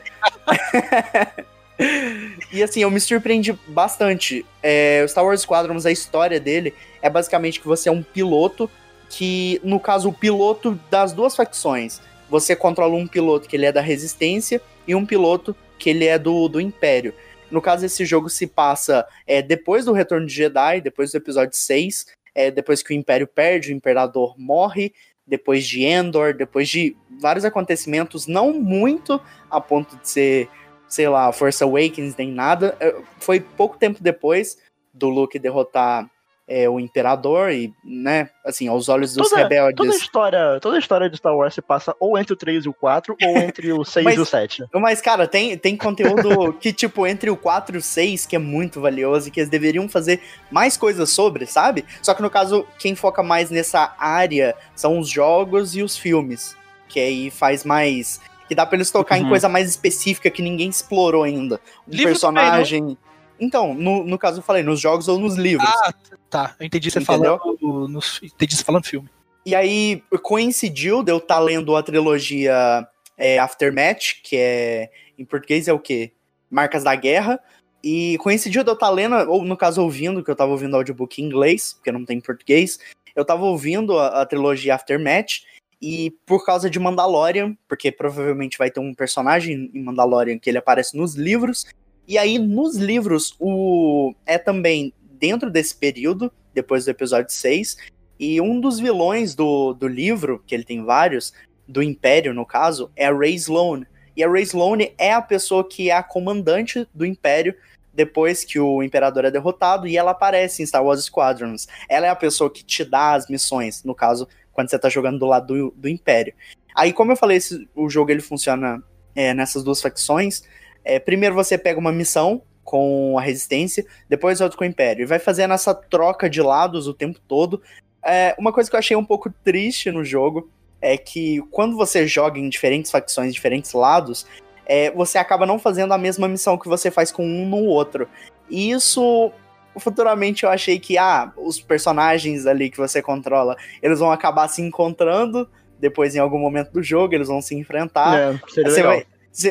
E assim, eu me surpreendi bastante. É, o Star Wars Squadrons, a história dele é basicamente que você é um piloto que, no caso, o piloto das duas facções. Você controla um piloto que ele é da Resistência e um piloto que ele é do, do Império. No caso, esse jogo se passa é, depois do Retorno de Jedi, depois do episódio 6, é, depois que o Império perde, o Imperador morre, depois de Endor, depois de vários acontecimentos, não muito a ponto de ser, sei lá, Force Awakens nem nada. É, Foi pouco tempo depois do Luke derrotar é, o Imperador e, né, assim, aos olhos dos Toda, rebeldes. toda, a história, toda a história de Star Wars se passa ou entre o 3 e o 4, ou entre o 6 Mas- e o 7. Mas, cara, tem, tem conteúdo que, tipo, entre o 4 e o 6, que é muito valioso e que eles deveriam fazer mais coisas sobre, sabe? Só que no caso, quem foca mais nessa área são os jogos e os filmes. Que aí faz mais. Que dá pra eles tocar em Uhum. coisa mais específica que ninguém explorou ainda. Um Livro personagem. Então, no, no caso eu falei, nos jogos ou nos livros. Ah, tá. Eu entendi você Entendeu? falando. Nos, entendi você falando filme. E aí coincidiu de eu estar lendo a trilogia é, Aftermath, que é. Em português é o quê? Marcas da Guerra. E coincidiu de eu estar lendo, ou no caso ouvindo, que eu tava ouvindo audiobook em inglês, porque não tem em português. Eu tava ouvindo a, a trilogia Aftermath. E por causa de Mandalorian, porque provavelmente vai ter um personagem em Mandalorian que ele aparece nos livros. E aí, nos livros, o é também dentro desse período, depois do episódio 6, e um dos vilões do, do livro, que ele tem vários, do Império, no caso, é a Ray Sloane. E a Ray Sloane é a pessoa que é a comandante do Império depois que o Imperador é derrotado e ela aparece em Star Wars Squadrons. Ela é a pessoa que te dá as missões, no caso, quando você tá jogando do lado do, do Império. Aí, como eu falei, esse, o jogo ele funciona é, nessas duas facções. É, primeiro você pega uma missão com a Resistência, depois outra com o Império. E vai fazendo essa troca de lados o tempo todo. É, uma coisa que eu achei um pouco triste no jogo é que quando você joga em diferentes facções, diferentes lados, é, você acaba não fazendo a mesma missão que você faz com um no outro. E isso futuramente eu achei que ah, os personagens ali que você controla, eles vão acabar se encontrando depois em algum momento do jogo, eles vão se enfrentar. É, seria você legal. vai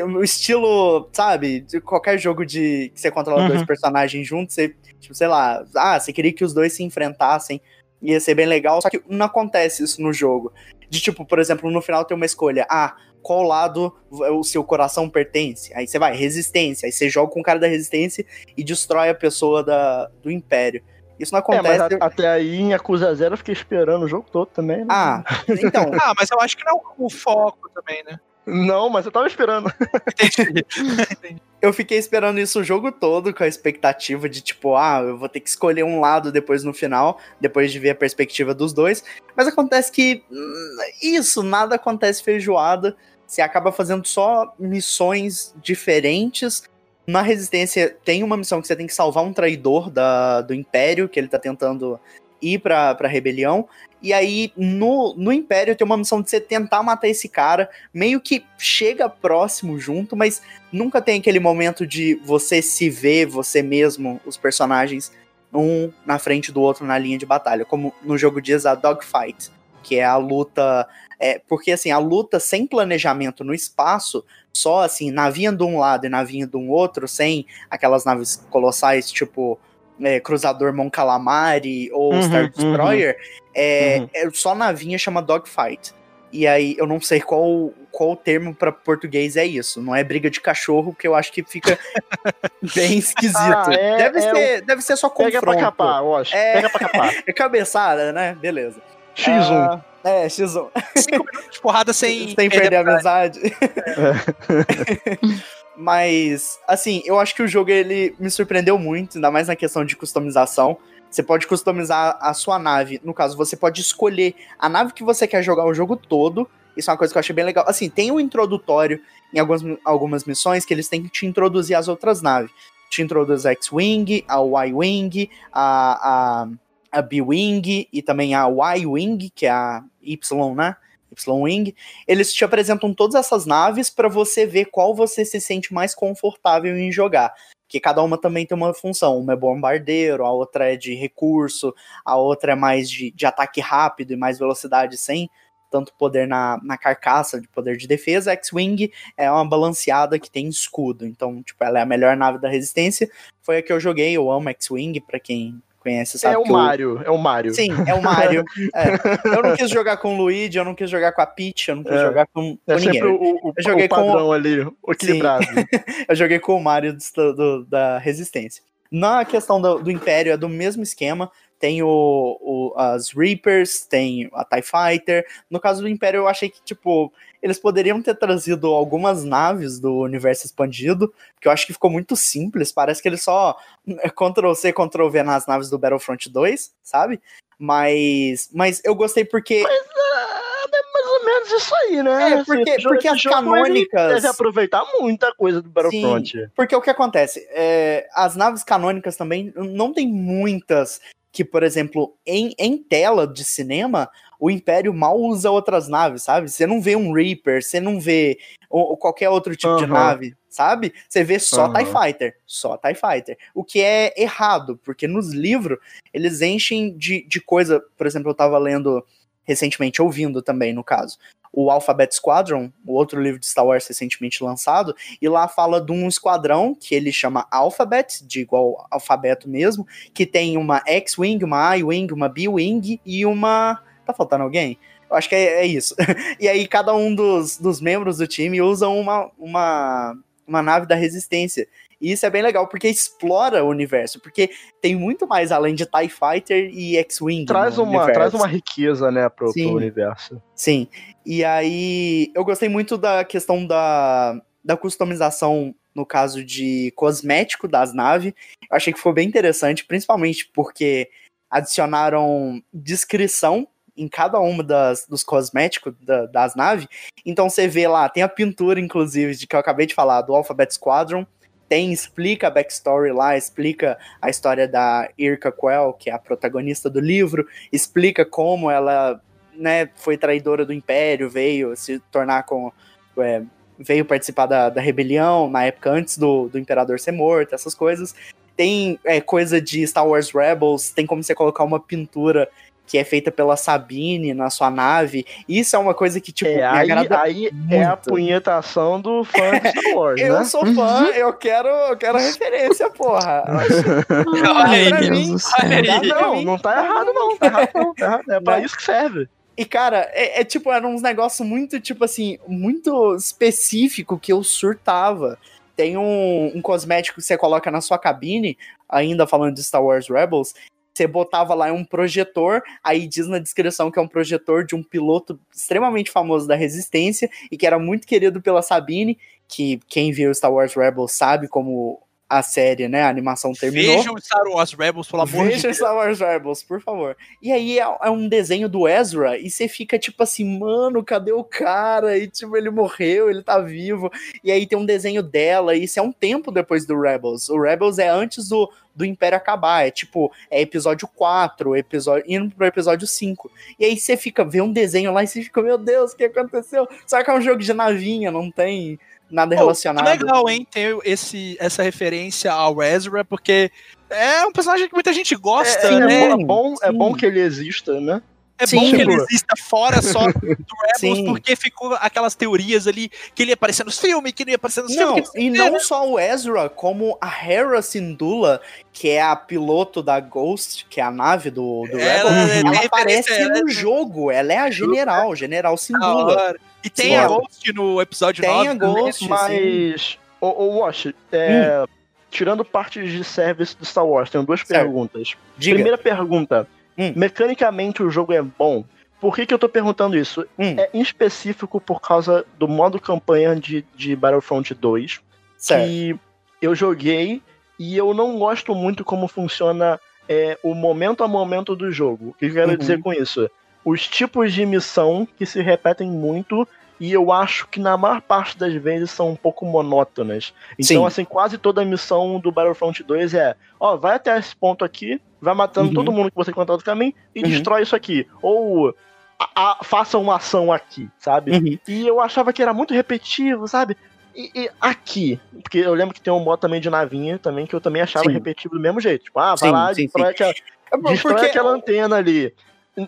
o estilo, sabe, de qualquer jogo de que você controla uhum. dois personagens juntos, você, tipo, sei lá, ah, você queria que os dois se enfrentassem, ia ser bem legal, só que não acontece isso no jogo. De tipo, por exemplo, no final tem uma escolha, ah, qual lado o seu coração pertence? Aí você vai, resistência, aí você joga com o cara da resistência e destrói a pessoa da, do império. Isso não acontece. É, mas a, até aí em Acusa Zero eu fiquei esperando o jogo todo também. Né? Ah, então. ah, mas eu acho que não é o foco também, né? Não, mas eu tava esperando. Entendi. eu fiquei esperando isso o jogo todo, com a expectativa de, tipo, ah, eu vou ter que escolher um lado depois no final, depois de ver a perspectiva dos dois. Mas acontece que. Hum, isso, nada acontece feijoada. Você acaba fazendo só missões diferentes. Na Resistência tem uma missão que você tem que salvar um traidor da, do Império, que ele tá tentando ir pra, pra rebelião. E aí, no, no Império, tem uma missão de você tentar matar esse cara, meio que chega próximo junto, mas nunca tem aquele momento de você se ver, você mesmo, os personagens, um na frente do outro na linha de batalha, como no jogo diz a Dogfight, que é a luta. É, porque assim, a luta sem planejamento no espaço, só assim, navinha de um lado e navinha de um outro, sem aquelas naves colossais, tipo é, Cruzador Mon Calamari ou uhum, Star Destroyer, uhum. É, uhum. é, só navinha chama Dogfight. E aí eu não sei qual, qual termo para português é isso. Não é briga de cachorro, que eu acho que fica bem esquisito. Ah, é, deve, é ser, deve ser só confronto. Pega pra capar, eu acho. É, Pega pra capar. é cabeçada, né? Beleza. X1. Uh, é, X1. Cinco minutos de porrada sem, sem perder, perder a amizade. É. Mas, assim, eu acho que o jogo ele me surpreendeu muito, ainda mais na questão de customização. Você pode customizar a sua nave. No caso, você pode escolher a nave que você quer jogar o jogo todo. Isso é uma coisa que eu achei bem legal. Assim, tem um introdutório em algumas, algumas missões que eles têm que te introduzir as outras naves. Te introduz a X-Wing, a Y-Wing, a, a, a B-Wing e também a Y-Wing, que é a Y, né? Y-Wing, eles te apresentam todas essas naves para você ver qual você se sente mais confortável em jogar. Que cada uma também tem uma função. Uma é bombardeiro, a outra é de recurso, a outra é mais de, de ataque rápido e mais velocidade sem tanto poder na, na carcaça de poder de defesa. X-Wing é uma balanceada que tem escudo. Então, tipo, ela é a melhor nave da resistência. Foi a que eu joguei, eu amo X-Wing, para quem conhece sabe. É o Mario, é o Mario. Sim, é o Mario. é. Eu não quis jogar com o Luigi, eu não quis jogar com a Peach, eu não quis é. jogar com, é com ninguém. O, o, eu joguei o padrão com... ali, o equilibrado. eu joguei com o Mario do, do, da Resistência. Na questão do, do Império, é do mesmo esquema. Tem o, as Reapers, tem a TIE Fighter. No caso do Império, eu achei que, tipo, eles poderiam ter trazido algumas naves do universo expandido, que eu acho que ficou muito simples. Parece que eles só Ctrl-C, Ctrl-V nas naves do Battlefront 2, sabe? Mas, mas eu gostei porque. Mas, uh, é mais ou menos isso aí, né? É, porque, assim, porque as canônicas. Deve aproveitar muita coisa do Battlefront. Sim, porque o que acontece? É, as naves canônicas também não tem muitas que, por exemplo, em, em tela de cinema, o Império mal usa outras naves, sabe? Você não vê um Reaper, você não vê ou, qualquer outro tipo uhum. de nave, sabe? Você vê só uhum. TIE Fighter, só TIE Fighter. O que é errado, porque nos livros eles enchem de, de coisa. Por exemplo, eu tava lendo recentemente, ouvindo também, no caso, o Alphabet Squadron, o outro livro de Star Wars recentemente lançado, e lá fala de um esquadrão que ele chama Alphabet, de igual alfabeto mesmo, que tem uma X-Wing, uma I-Wing, uma B-Wing e uma. Tá faltando alguém? Eu acho que é, é isso. e aí cada um dos, dos membros do time usa uma, uma, uma nave da resistência. E isso é bem legal, porque explora o universo. Porque tem muito mais além de TIE Fighter e X-Wing. Traz uma, universo. traz uma riqueza, né, pro, Sim. pro universo. Sim. E aí, eu gostei muito da questão da, da customização, no caso de cosmético das naves. Eu achei que foi bem interessante, principalmente porque adicionaram descrição em cada uma das, dos cosméticos da- das naves. Então você vê lá, tem a pintura, inclusive, de que eu acabei de falar, do Alphabet Squadron. Tem, explica a backstory lá, explica a história da Irka Quell, que é a protagonista do livro, explica como ela né, foi traidora do Império, veio se tornar com. é, veio participar da, da rebelião na época antes do, do Imperador ser morto, essas coisas. Tem é, coisa de Star Wars Rebels, tem como você colocar uma pintura que é feita pela Sabine na sua nave. Isso é uma coisa que, tipo, É, me aí, agrada aí é a punhetação do fã de Star Wars, Eu né? sou fã, eu quero, eu quero referência, porra. Olha aí, Deus mim, olha aí. Não, não tá errado não, tá errado não, tá errado. É pra Né? isso que serve. E, cara, é, é tipo, eram uns negócios muito, tipo assim, muito específico que eu surtava. Tem um, um cosmético que você coloca na sua cabine, ainda falando de Star Wars Rebels, você botava lá um projetor, aí diz na descrição que é um projetor de um piloto extremamente famoso da Resistência e que era muito querido pela Sabine, que quem viu Star Wars Rebels sabe como a série, né, a animação terminou. Vejam Star Wars Rebels, pelo amor de Veja Deus. Star Wars Rebels, por favor. E aí é, é um desenho do Ezra e você fica tipo assim, mano, cadê o cara? E tipo, ele morreu, ele tá vivo. E aí tem um desenho dela, e isso é um tempo depois do Rebels. O Rebels é antes do, do Império acabar, é tipo, é episódio 4, episódio, indo pro episódio 5. E aí você fica, vê um desenho lá e você fica, meu Deus, o que aconteceu? Só que é um jogo de navinha, não tem nada Pô, relacionado. É legal, hein, ter esse, essa referência ao Ezra, porque é um personagem que muita gente gosta, É, né? é bom, é bom que ele exista, né? É Sim. bom que ele Tipo- exista fora só do Rebels, Sim. porque ficou aquelas teorias ali que ele ia aparecer nos filmes, que ele ia aparecer nos Não, filmes. que e não só o Ezra, como a Hera Syndulla, que é a piloto da Ghost, que é a nave do, do Ela- Rebels, tem ela aparece ela é- no jogo. Ela é a general, general Syndulla. E tem a Ghost no episódio Tem 9. a também. Ghost. Mas, ô, ô Wash, é, tirando partes de service do Star Wars, tenho duas Certo. perguntas. Diga. Primeira pergunta, Hum. mecanicamente o jogo é bom? Por que, que eu tô perguntando isso? Hum, É em específico por causa do modo campanha de, de Battlefront 2, certo. que eu joguei e eu não gosto muito como funciona é, o momento a momento do jogo. O que eu quero Uhum. dizer com isso? Os tipos de missão que se repetem muito e eu acho que na maior parte das vezes são um pouco monótonas. Então, Sim. assim, quase toda missão do Battlefront 2 é: ó, vai até esse ponto aqui, vai matando Uhum. todo mundo que você encontrar do caminho e Uhum. destrói isso aqui. Ou a- a- faça uma ação aqui, sabe? Uhum. E eu achava que era muito repetitivo, sabe? E, e aqui, porque eu lembro que tem um modo também de navinha também que eu também achava Sim. repetitivo do mesmo jeito. Tipo, ah, vai Sim, lá, sim, destrói, Aquela, É destrói Porque aquela antena ali.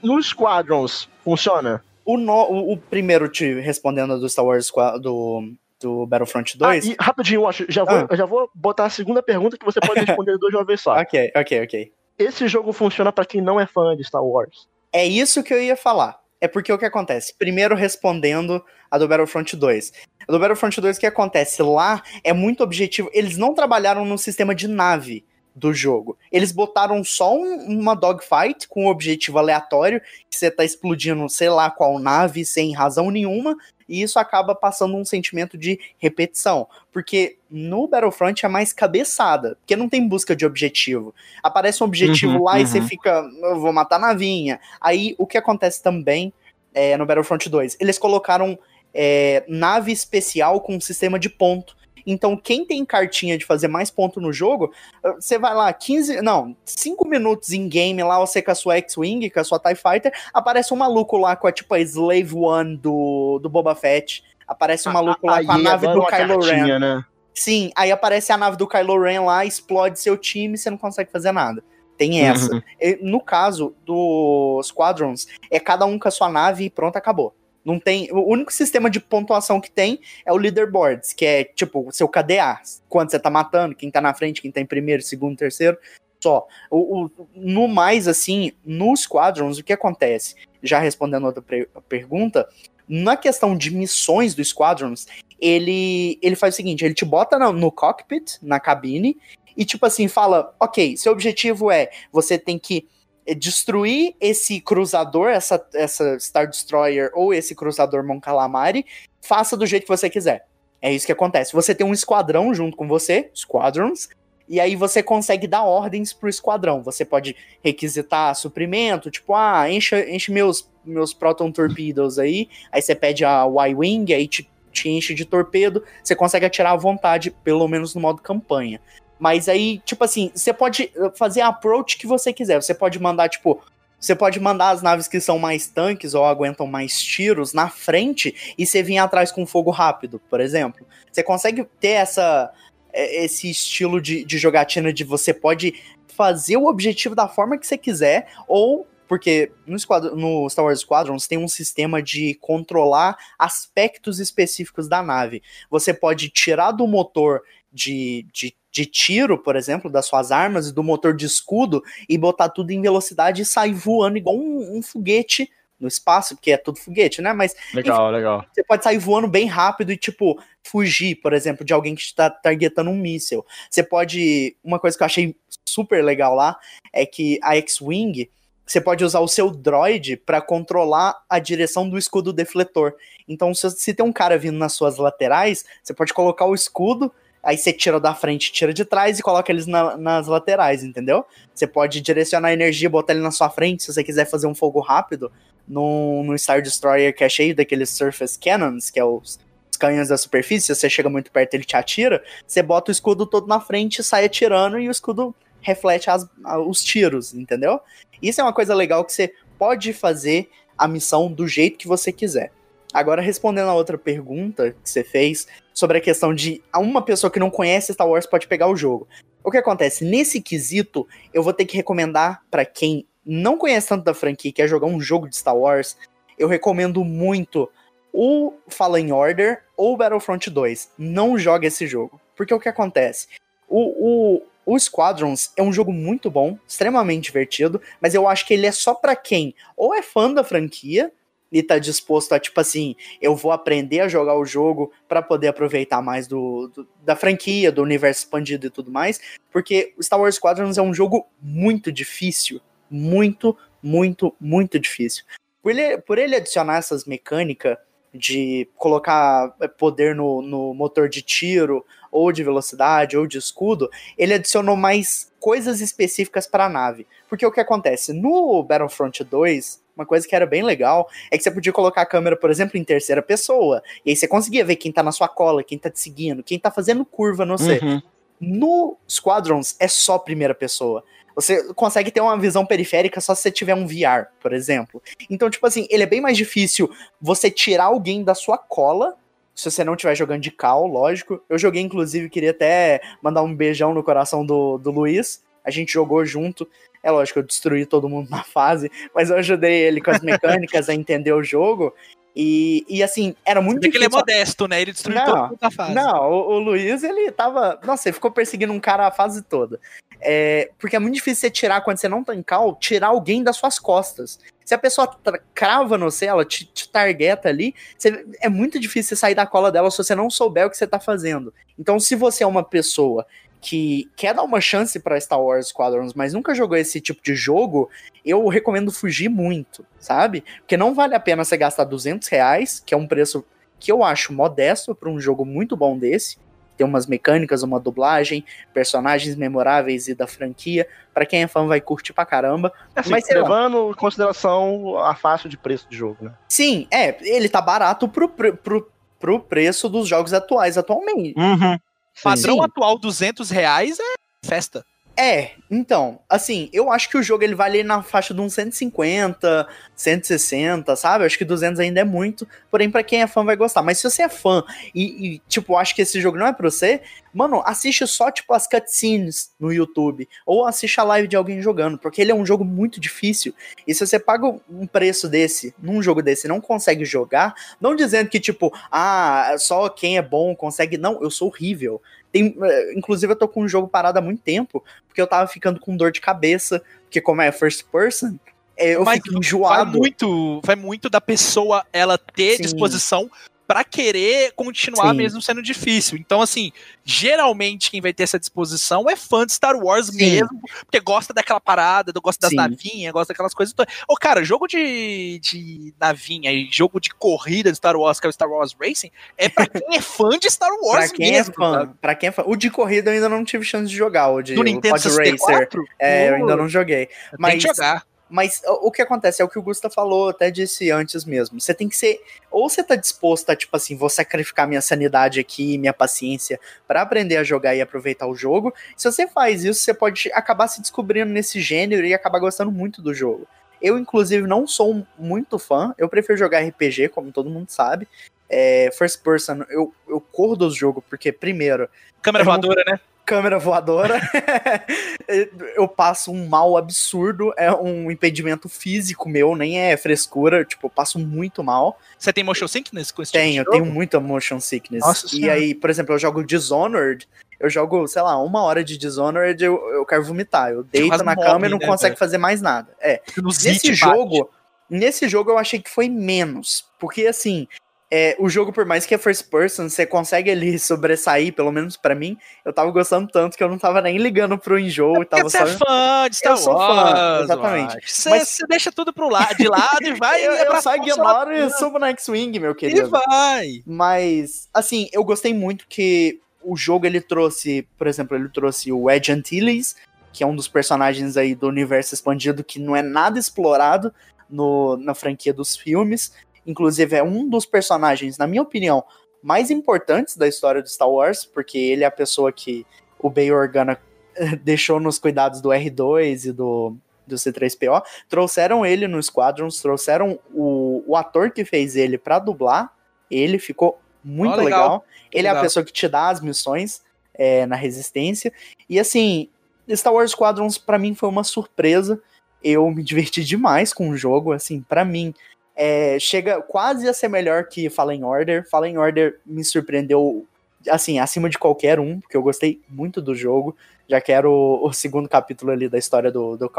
Nos Squadrons, funciona? o, no- o, o primeiro te respondendo do Star Wars do, do Battlefront 2. Ah, e rapidinho, Wash, já vou, Ah. já vou botar a segunda pergunta que você pode responder duas de uma vez só. Ok, ok, ok. Esse jogo funciona pra quem não é fã de Star Wars. É isso que eu ia falar. É porque o que acontece? Primeiro respondendo a do Battlefront 2. A do Battlefront 2, o que acontece? Lá é muito objetivo. Eles não trabalharam no sistema de nave do jogo. Eles botaram só um- uma dogfight com um objetivo aleatório, que você tá explodindo sei lá qual nave sem razão nenhuma, e isso acaba passando um sentimento de repetição. Porque no Battlefront é mais cabeçada, porque não tem busca de objetivo. Aparece um objetivo Uhum, lá e você uhum. fica, eu vou matar a navinha. Aí o que acontece também é, no Battlefront 2? Eles colocaram é, nave especial com um sistema de ponto. Então, quem tem cartinha de fazer mais ponto no jogo, eh, você vai lá, 15. Não, 5 minutos em game lá, você com a sua X-Wing, com a sua TIE Fighter, aparece um maluco lá com a tipo a Slave One do, do Boba Fett. Aparece um maluco lá com a nave do Kylo Ren. né? Sim, aí aparece a nave do Kylo Ren lá, explode seu time e você não consegue fazer nada. Tem essa. Uhum. No caso dos Squadrons, é cada um com a sua nave e pronto, acabou. Não tem. O único sistema de pontuação que tem é o leaderboards, que é tipo o seu KDA. Quando você tá matando, quem tá na frente, quem tá em primeiro, segundo, terceiro. Só. O, o- no mais, assim, nos Squadrons, o que acontece? Já respondendo outra pergunta, Na questão de missões do Squadrons, ele, ele faz o seguinte: ele te bota no, no cockpit, na cabine, e tipo assim, fala: ok, seu objetivo é você tem que destruir esse cruzador, essa, essa Star Destroyer ou esse cruzador Mon Calamari, faça do jeito que você quiser. É isso que acontece. Você tem um esquadrão junto com você, Squadrons, e aí você consegue dar ordens pro esquadrão. Você pode requisitar suprimento, tipo, ah, enche, enche meus, meus Proton Torpedoes aí, aí você pede a Y-Wing, aí te, te enche de torpedo, você consegue atirar à vontade, pelo menos no modo campanha. Mas aí, tipo assim, você pode fazer a approach que você quiser. Você pode mandar, tipo, você pode mandar as naves que são mais tanques ou aguentam mais tiros na frente e você vir atrás com fogo rápido, por exemplo. Você consegue ter essa, é, esse estilo de, de jogatina de você pode fazer o objetivo da forma que você quiser ou porque no, no, Star Wars Squadrons tem um sistema de controlar aspectos específicos da nave. Você pode tirar do motor de, de de tiro, por exemplo, das suas armas e do motor de escudo e botar tudo em velocidade e sair voando igual um, um foguete no espaço, porque é tudo foguete, né? Mas. Legal, enfim, legal. Você pode sair voando bem rápido e, tipo, fugir, por exemplo, de alguém que está targetando um míssil. Você pode. Uma coisa que eu achei super legal lá é que a X-Wing. Você pode usar o seu droid para controlar a direção do escudo defletor. Então, se, se tem um cara vindo nas suas laterais, você pode colocar o escudo aí você tira da frente, tira de trás e coloca eles na, nas laterais, entendeu? Você pode direcionar a energia, botar ele na sua frente, se você quiser fazer um fogo rápido, no, no Star Destroyer que é cheio daqueles Surface Cannons, que é os, os canhões da superfície, você chega muito perto ele te atira, você bota o escudo todo na frente, sai atirando e o escudo reflete as, os tiros, entendeu? Isso é uma coisa legal que você pode fazer a missão do jeito que você quiser. Agora, respondendo a outra pergunta que você fez sobre a questão de uma pessoa que não conhece Star Wars pode pegar o jogo. O que acontece? Nesse quesito, eu vou ter que recomendar para quem não conhece tanto da franquia e quer jogar um jogo de Star Wars, eu recomendo muito o Fallen Order ou Battlefront 2. Não jogue esse jogo. Porque o que acontece? O, o, o Squadrons é um jogo muito bom, extremamente divertido, mas eu acho que ele é só para quem ou é fã da franquia e tá disposto a, tipo assim, eu vou aprender a jogar o jogo para poder aproveitar mais do, do, da franquia, do universo expandido e tudo mais, porque Star Wars Squadrons é um jogo muito difícil, muito, muito, muito difícil. Por ele, por ele adicionar essas mecânicas de colocar é, poder no, no motor de tiro, ou de velocidade, ou de escudo, ele adicionou mais coisas específicas para a nave. Porque o que acontece? No Battlefront 2, uma coisa que era bem legal é que você podia colocar a câmera, por exemplo, em terceira pessoa. E aí você conseguia ver quem tá na sua cola, quem tá te seguindo, quem tá fazendo curva no você. Uhum. No Squadrons é só primeira pessoa. Você consegue ter uma visão periférica só se você tiver um VR, por exemplo. Então, tipo assim, ele é bem mais difícil você tirar alguém da sua cola se você não estiver jogando de cal, lógico. Eu joguei, inclusive, queria até mandar um beijão no coração do, do Luiz. A gente jogou junto. É lógico, eu destruí todo mundo na fase, mas eu ajudei ele com as mecânicas a entender o jogo. E, e assim, era muito Porque difícil. ele é modesto, né? Ele destruiu não, todo mundo na fase. Não, o, o, Luiz, ele tava. Nossa, ele ficou perseguindo um cara a fase toda. É, porque é muito difícil você tirar, quando você não tá em cal, tirar alguém das suas costas. Se a pessoa crava no você, ela te, te targeta ali, você, é muito difícil você sair da cola dela se você não souber o que você tá fazendo. Então, se você é uma pessoa que quer dar uma chance para Star Wars Squadrons, mas nunca jogou esse tipo de jogo, eu recomendo fugir muito, sabe? Porque não vale a pena você gastar 200 reais, que é um preço que eu acho modesto para um jogo muito bom desse. Tem umas mecânicas, uma dublagem, personagens memoráveis e da franquia. Para quem é fã, vai curtir pra caramba. É assim, mas levando em consideração a faixa de preço do jogo, né? Sim, é. Ele tá barato pro, pro, pro preço dos jogos atuais atualmente. Uhum. Padrão Sim. atual 200 reais é festa. É, então, assim, eu acho que o jogo ele vale na faixa de uns 150, 160, sabe? Eu acho que 200 ainda é muito, porém para quem é fã vai gostar. Mas se você é fã e, e, tipo, acha que esse jogo não é pra você, mano, assiste só, tipo, as cutscenes no YouTube, ou assiste a live de alguém jogando, porque ele é um jogo muito difícil, e se você paga um preço desse, num jogo desse, não consegue jogar, não dizendo que, tipo, ah, só quem é bom consegue, não, eu sou horrível, tem, eh, inclusive, eu tô com o jogo parado há muito tempo, porque eu tava ficando com dor de cabeça, porque como é first person, é, eu Mas fico vai enjoado. muito, vai muito da pessoa ela ter Sim. disposição pra querer continuar Sim. mesmo sendo difícil. Então, assim, geralmente quem vai ter essa disposição é fã de Star Wars Sim. mesmo, porque gosta daquela parada, gosta das Sim. navinhas, gosta daquelas coisas. Ô, cara, jogo de, de navinha e jogo de corrida de Star Wars, que é o Star Wars Racing, é pra quem é fã de Star Pra Wars quem mesmo. é fã, pra quem é fã. O de corrida eu ainda não tive chance de jogar, o de Do o Nintendo Pod Racer. 64? É, eu ainda não joguei. Tem que Mas jogar. Mas o que acontece é o que o Gusta falou, até disse antes mesmo. Você tem que ser. Ou você tá disposto a, tipo assim, vou sacrificar minha sanidade aqui, minha paciência, pra aprender a jogar e aproveitar o jogo. Se você faz isso, você pode acabar se descobrindo nesse gênero e acabar gostando muito do jogo. Eu, inclusive, não sou muito fã. Eu prefiro jogar RPG, como todo mundo sabe. É, first person, eu, eu corro dos jogos, porque, primeiro, Câmera não- voadora, né? câmera voadora. eu passo um mal absurdo, é um impedimento físico meu, nem é frescura, tipo, eu passo muito mal. Você tem motion sickness com esse Tenho, eu tipo tenho muita motion sickness. Nossa e Senhora. aí, por exemplo, eu jogo Dishonored, eu jogo, sei lá, uma hora de Dishonored, eu, eu quero vomitar. Eu deito na cama e não né, consegue fazer mais nada. É. Nesse bate. jogo, nesse jogo eu achei que foi menos, porque assim, é, o jogo por mais que é first person, você consegue ali sobressair, pelo menos pra mim, eu tava gostando tanto que eu não tava nem ligando pro enjoo, Porque tava você só é fã de Star Eu sou fã, Wars, exatamente. Você, Mas- você deixa tudo pro lado, de lado e vai. eu, e eu abraça só o seu ignoro e subo na X-Wing, meu E querido. vai. Mas, assim, eu gostei muito que o jogo ele trouxe, por exemplo, ele trouxe o Ed Antilles, que é um dos personagens aí do universo expandido que não é nada explorado no, na franquia dos filmes. Inclusive, é um dos personagens, na minha opinião, mais importantes da história do Star Wars, porque ele é a pessoa que o Bail Organa deixou nos cuidados do R2 e do, do C3PO. Trouxeram ele no Squadrons, trouxeram o, o ator que fez ele pra dublar. Ele ficou muito Ó, legal. legal. Ele é a Legal. pessoa que te dá as missões é, na Resistência. E assim, Star Wars Squadrons pra mim foi uma surpresa. Eu me diverti demais com o jogo. Assim, pra mim, é, chega quase a ser melhor que Fallen Order. Fallen Order me surpreendeu, assim, acima de qualquer um, porque eu gostei muito do jogo. Já quero o, segundo capítulo ali da história do, do.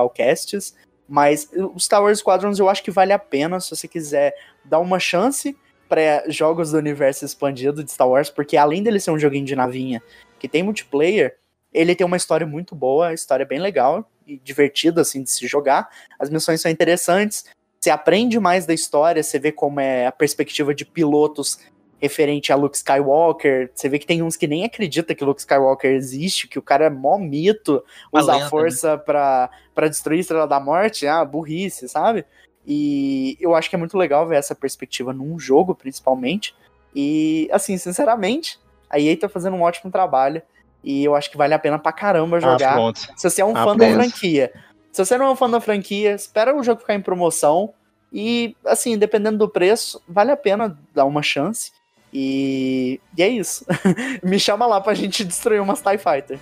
Mas o Star Wars Squadrons eu acho que vale a pena se você quiser dar uma chance para jogos do universo expandido de Star Wars, porque além dele ser um joguinho de navinha que tem multiplayer, ele tem uma história muito boa, a história é bem legal e divertida assim de se jogar. As missões são interessantes, você aprende mais da história, você vê como é a perspectiva de pilotos referente a Luke Skywalker. Você vê que tem uns que nem acredita que Luke Skywalker existe, que o cara é mó mito, usa lenda, a força pra, pra destruir a Estrela da Morte, ah, burrice, sabe? E eu acho que é muito legal ver essa perspectiva num jogo, principalmente. E, assim, sinceramente, a EA tá fazendo um ótimo trabalho. E eu acho que vale a pena pra caramba Ah, jogar. pronto. Se você é um Ah, fã da pronto. franquia. Se você não é um fã da franquia, espera o jogo ficar em promoção. E, assim, dependendo do preço, vale a pena dar uma chance. E, e é isso. Me chama lá pra gente destruir umas TIE Fighter.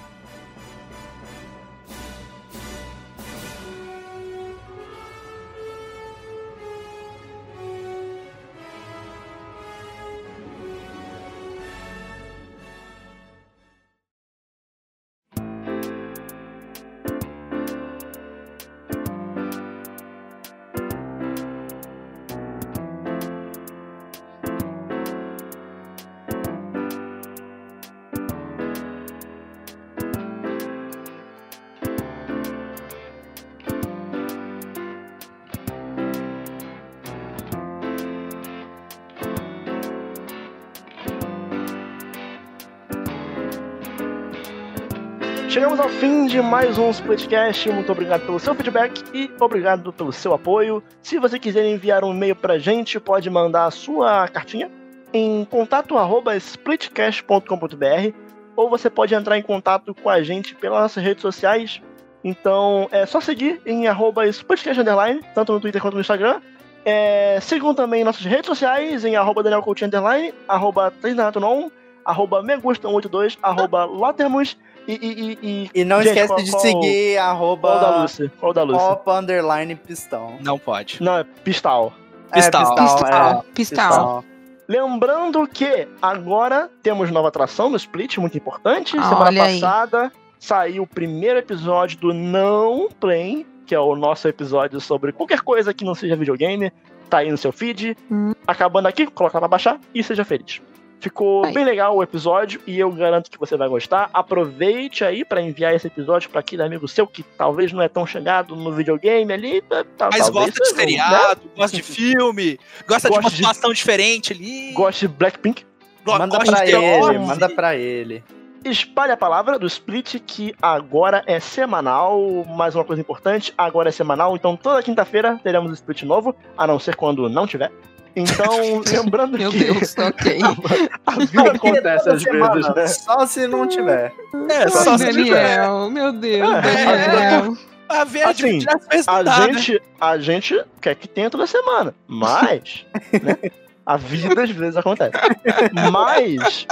De mais um Splitcast. Muito obrigado pelo seu feedback e obrigado pelo seu apoio. Se você quiser enviar um e-mail pra gente, pode mandar a sua cartinha em contato@splitcast.com.br ou você pode entrar em contato com a gente pelas nossas redes sociais. Então é só seguir em arroba Splitcast tanto no Twitter quanto no Instagram. É, sigam também nossas redes sociais em arroba Daniel Coutinho Underline, arroba 3 arroba Megustam82, arroba Lotermus e, e, e, e E não Gente, esquece qual- de qual- seguir qual da arroba Lúcia? Qual da Lúcia? Opa Underline Pistão. Não pode. Não, é Pistal. É, Pistal, Pistal, é. pistal. Lembrando que agora temos nova atração no Split, muito importante. Semana Olha aí. passada saiu o primeiro episódio do Não Play, que é o nosso episódio sobre qualquer coisa que não seja videogame. Tá aí no seu feed. Hum. Acabando aqui, coloca pra baixar e seja feliz. Ficou bem legal o episódio e eu garanto que você vai gostar. Aproveite aí pra enviar esse episódio pra aquele amigo seu que talvez não é tão chegado no videogame ali. tá- tá- Mas talvez gosta de né? seriado, gosta de filme, gosta de uma Gosta de- situação diferente ali. Gosta de Blackpink. go- Manda gosta pra de ele, manda pra ele. Espalhe a palavra do Split, que agora é semanal. Mais uma coisa importante, agora é semanal. Então toda quinta-feira teremos Split novo, a não ser quando não tiver. Então, lembrando Meu que Deus, ok. a vida acontece às Semana, vezes, né? Só se não tiver. É, só se tiver. Daniel, meu Deus, É, Daniel. A verde Assim, vezes não A né? gente, a gente quer que tenha toda semana, mas né, a vida às vezes acontece. Mas,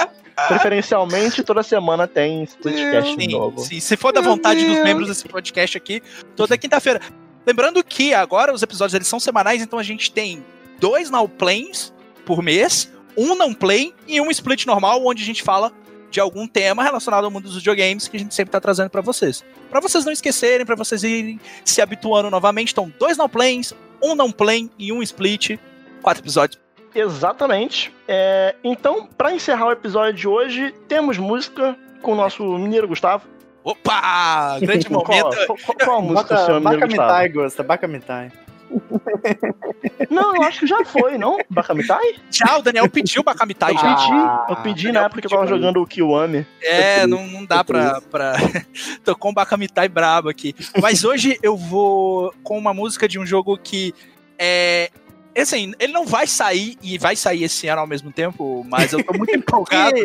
preferencialmente, toda semana tem Splitcast Sim, novo. sim. Se for da Meu vontade dos membros desse podcast aqui, toda quinta-feira. Lembrando que agora os episódios eles são semanais, então a gente tem dois now plays por mês, um não play e um split normal, onde a gente fala de algum tema relacionado ao mundo dos videogames que a gente sempre tá trazendo pra vocês. Pra vocês não esquecerem, pra vocês irem se habituando novamente. Então, dois não plays, um não play e um split. Quatro episódios. Exatamente. É, então, pra encerrar o episódio de hoje, temos música com o nosso mineiro Gustavo. Opa! Grande momento. Qual, qual, qual a música do Baca, seu mineiro Gustavo? Bakamitai, Gusta, Bakamitai. Não, eu acho que já foi, não? Bakamitai? Já, o Daniel pediu pra Kamitai Eu já. pedi, Ah, eu pedi eu na época que eu pedi tava jogando o Kiwami. É, não, não dá pra, pra. Tocou um Bakamitai brabo aqui. Mas hoje eu vou com uma música de um jogo que é. Assim, ele não vai sair e vai sair esse ano ao mesmo tempo, mas eu tô muito empolgado.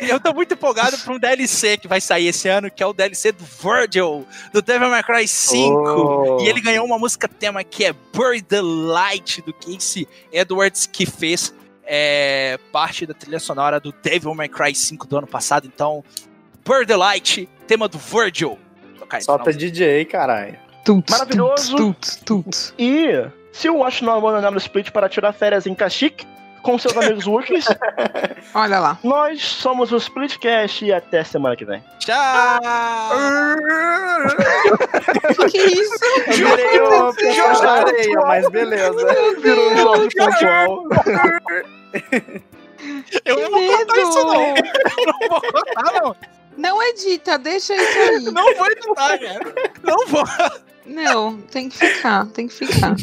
Eu tô muito empolgado pra um DLC que vai sair esse ano, que é o DLC do Virgil, do Devil May Cry 5. Oh. E ele ganhou uma música tema que é Bury the Light, do Casey Edwards, que fez é, parte da trilha sonora do Devil May Cry 5 do ano passado. Então, Bury the Light, tema do Virgil. Solta. DJ, caralho. Maravilhoso. Tuts, tuts, tuts. E se o Watch não abandonar o Split para tirar férias em Caxique com seus amigos Wookiees, Olha lá. nós somos o Splitcast e até semana que vem. Tchau! que isso? Eu virei o pessoal da areia, mas beleza. Virou um jogo pontual. Eu Que não vou contar isso, não. Eu não vou contar, não. Não edita, deixa isso aí. Não vou editar, cara. Não vou. Não, tem que ficar, tem que ficar.